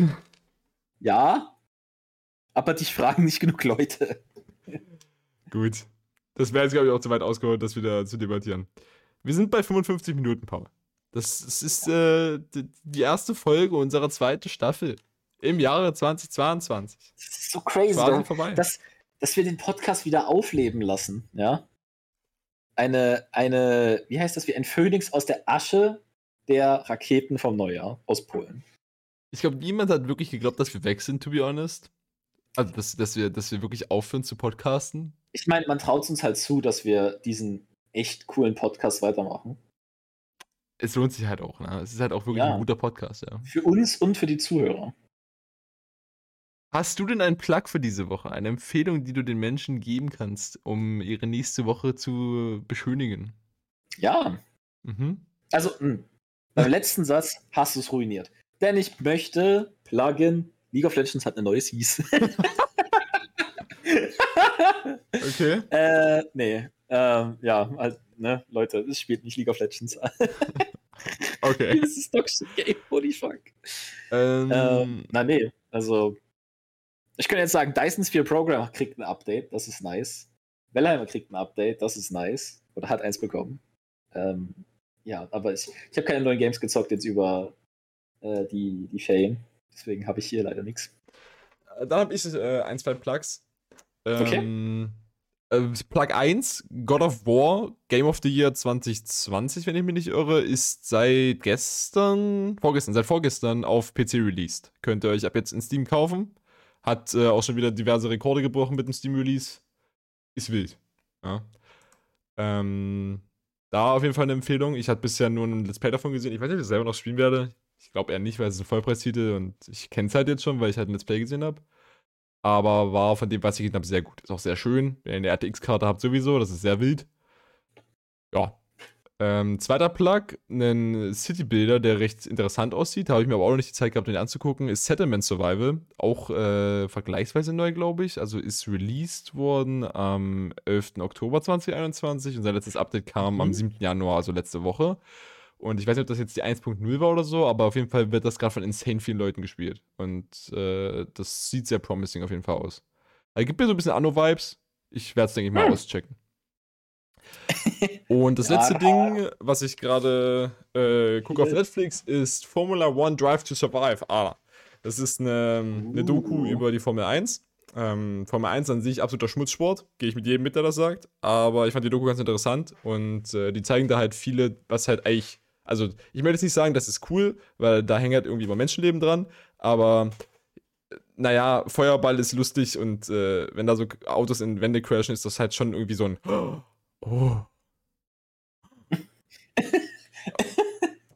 Ja, aber dich fragen nicht genug Leute. Gut. Das wäre jetzt, glaube ich, auch zu weit ausgeholt, das wieder zu debattieren. Wir sind bei 55 Minuten, Paul. Das, das ist äh, die, erste Folge unserer zweiten Staffel im Jahre 2022. Das ist so crazy, Quasi vorbei. dass, dass wir den Podcast wieder aufleben lassen, ja. Eine, eine, wie heißt das, wie ein Phönix aus der Asche der Raketen vom Neujahr aus Polen. Ich glaube, niemand hat wirklich geglaubt, dass wir weg sind, to be honest. Also, dass, dass, wir, dass wir wirklich aufhören zu podcasten. Ich meine, man traut uns halt zu, dass wir diesen echt coolen Podcast weitermachen. Es lohnt sich halt auch, ne? Es ist halt auch wirklich Ja. ein guter Podcast, ja. Für uns und für die Zuhörer. Hast du denn einen Plug für diese Woche? Eine Empfehlung, die du den Menschen geben kannst, um ihre nächste Woche zu beschönigen? Ja, Mhm. also mh, beim <laughs> letzten Satz hast du es ruiniert. Denn ich möchte pluggen, League of Legends hat eine neue Season. <laughs> Okay. <laughs> äh, nee. Ähm, ja, also, ne, Leute, es spielt nicht League of Legends. Okay. das ist Toxic Game, holy fuck. Ähm, Ähm, na nee, also ich könnte jetzt sagen, Dyson Sphere Program kriegt ein Update, das ist nice. Wellheimer kriegt ein Update, das ist nice. Oder hat eins bekommen. Ähm, ja, aber ich, ich habe keine neuen Games gezockt jetzt über äh, die, die Ferien. Deswegen habe ich hier leider nichts. Dann habe ich äh, ein, zwei Plugs. Okay. Ähm, äh, Plug 1, God of War, Game of the Year 2020, wenn ich mich nicht irre, ist seit gestern, vorgestern, seit vorgestern auf PC released. Könnt ihr euch ab jetzt in Steam kaufen. Hat äh, auch schon wieder diverse Rekorde gebrochen mit dem Steam-Release. Ist wild. Ja. Ähm, da auf jeden Fall eine Empfehlung. Ich hatte bisher nur ein Let's Play davon gesehen. Ich weiß nicht, ob ich selber noch spielen werde. Ich glaube eher nicht, weil es ist ein Vollpreistitel und ich kenne es halt jetzt schon, weil ich halt ein Let's Play gesehen habe. Aber war von dem, was ich gesehen habe, sehr gut. Ist auch sehr schön. Wenn ihr eine RTX-Karte habt, sowieso. Das ist sehr wild. Ja. Ähm, zweiter Plug, ein City-Builder, der recht interessant aussieht. Da habe ich mir aber auch noch nicht die Zeit gehabt, den anzugucken. Ist Settlement Survival. Auch äh, vergleichsweise neu, glaube ich. Also ist released worden am 11. Oktober 2021 und sein letztes Update kam am Mhm. 7. Januar, also letzte Woche. Und ich weiß nicht, ob das jetzt die 1.0 war oder so, aber auf jeden Fall wird das gerade von insane vielen Leuten gespielt. Und äh, das sieht sehr promising auf jeden Fall aus. Also, gibt mir so ein bisschen Anno-Vibes. Ich werde es, denke ich, mal Hm. auschecken. Und das letzte Ding, was ich gerade äh, gucke auf Netflix, ist Formula One Drive to Survive. Ah, das ist eine, eine Doku Uh. über die Formel 1. Ähm, Formel 1 an sich absoluter Schmutzsport, gehe ich mit jedem mit, der das sagt. Aber ich fand die Doku ganz interessant und äh, die zeigen da halt viele, was halt eigentlich. Also, ich möchte jetzt nicht sagen, das ist cool, weil da hängt halt irgendwie immer Menschenleben dran, aber äh, naja, Feuerball ist lustig und äh, wenn da so Autos in Wände crashen, ist das halt schon irgendwie so ein Oh. <laughs>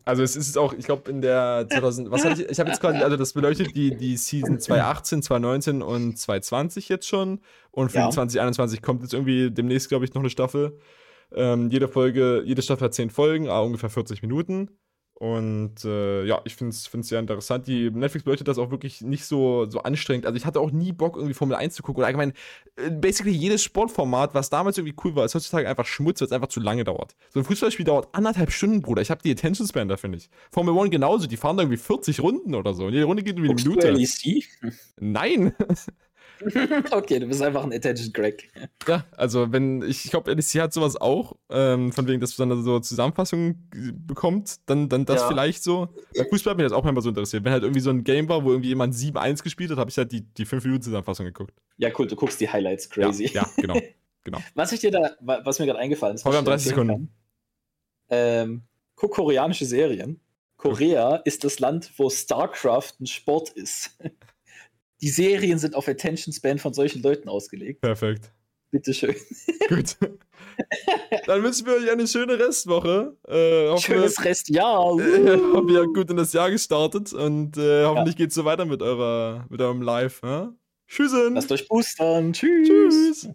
Also es ist auch, ich glaube in der 2000, was hatte ich, ich habe jetzt quasi, also das beleuchtet die, die Season 2018, 2019 und 2020 jetzt schon und für Ja. die 2021 kommt jetzt irgendwie demnächst, glaube ich, noch eine Staffel. Ähm, jede Folge, jede Staffel hat 10 Folgen, ah, ungefähr 40 Minuten und äh, ja, ich finde es sehr interessant. Die Netflix beleuchtet das auch wirklich nicht so, so anstrengend. Also ich hatte auch nie Bock, irgendwie Formel 1 zu gucken. Oder allgemein, äh, basically jedes Sportformat, was damals irgendwie cool war, ist heutzutage einfach Schmutz, weil es einfach zu lange dauert. So ein Fußballspiel dauert anderthalb Stunden, Bruder. Ich habe die Attention Span da, finde ich. Formel 1 genauso, die fahren da irgendwie 40 Runden oder so. Und jede Runde geht irgendwie eine du Minute. LEC? Nein. <laughs> <laughs> okay, du bist einfach ein Attention Crack. ja, also wenn, ich, ich glaube, LEC hat sowas auch, ähm, von wegen, dass man dann so Zusammenfassungen bekommt, dann, dann das Ja. vielleicht so. Bei Fußball hat mich das auch manchmal so interessiert. Wenn halt irgendwie so ein Game war, wo irgendwie jemand 7-1 gespielt hat, habe ich halt die, die 5-Minuten-Zusammenfassung geguckt. Ja, cool, du guckst die Highlights crazy. Ja, ja genau. <laughs> Was ich dir da, wa- was mir gerade eingefallen ist, wir haben ich 30 dir empfehlen kann, Ähm, guck koreanische Serien. Korea ist das Land, wo StarCraft ein Sport ist. Die Serien sind auf Attention Span von solchen Leuten ausgelegt. Perfekt. Bitteschön. <laughs> <laughs> Gut. Dann wünschen wir euch eine schöne Restwoche. Äh, Schönes Restjahr. <laughs> äh, hoffe, ihr habt gut in das Jahr gestartet und äh, hoffentlich geht es so weiter mit, eurer, mit eurem Live. Ja? Tschüssen. Lasst euch boostern. Tschüss. Tschüss.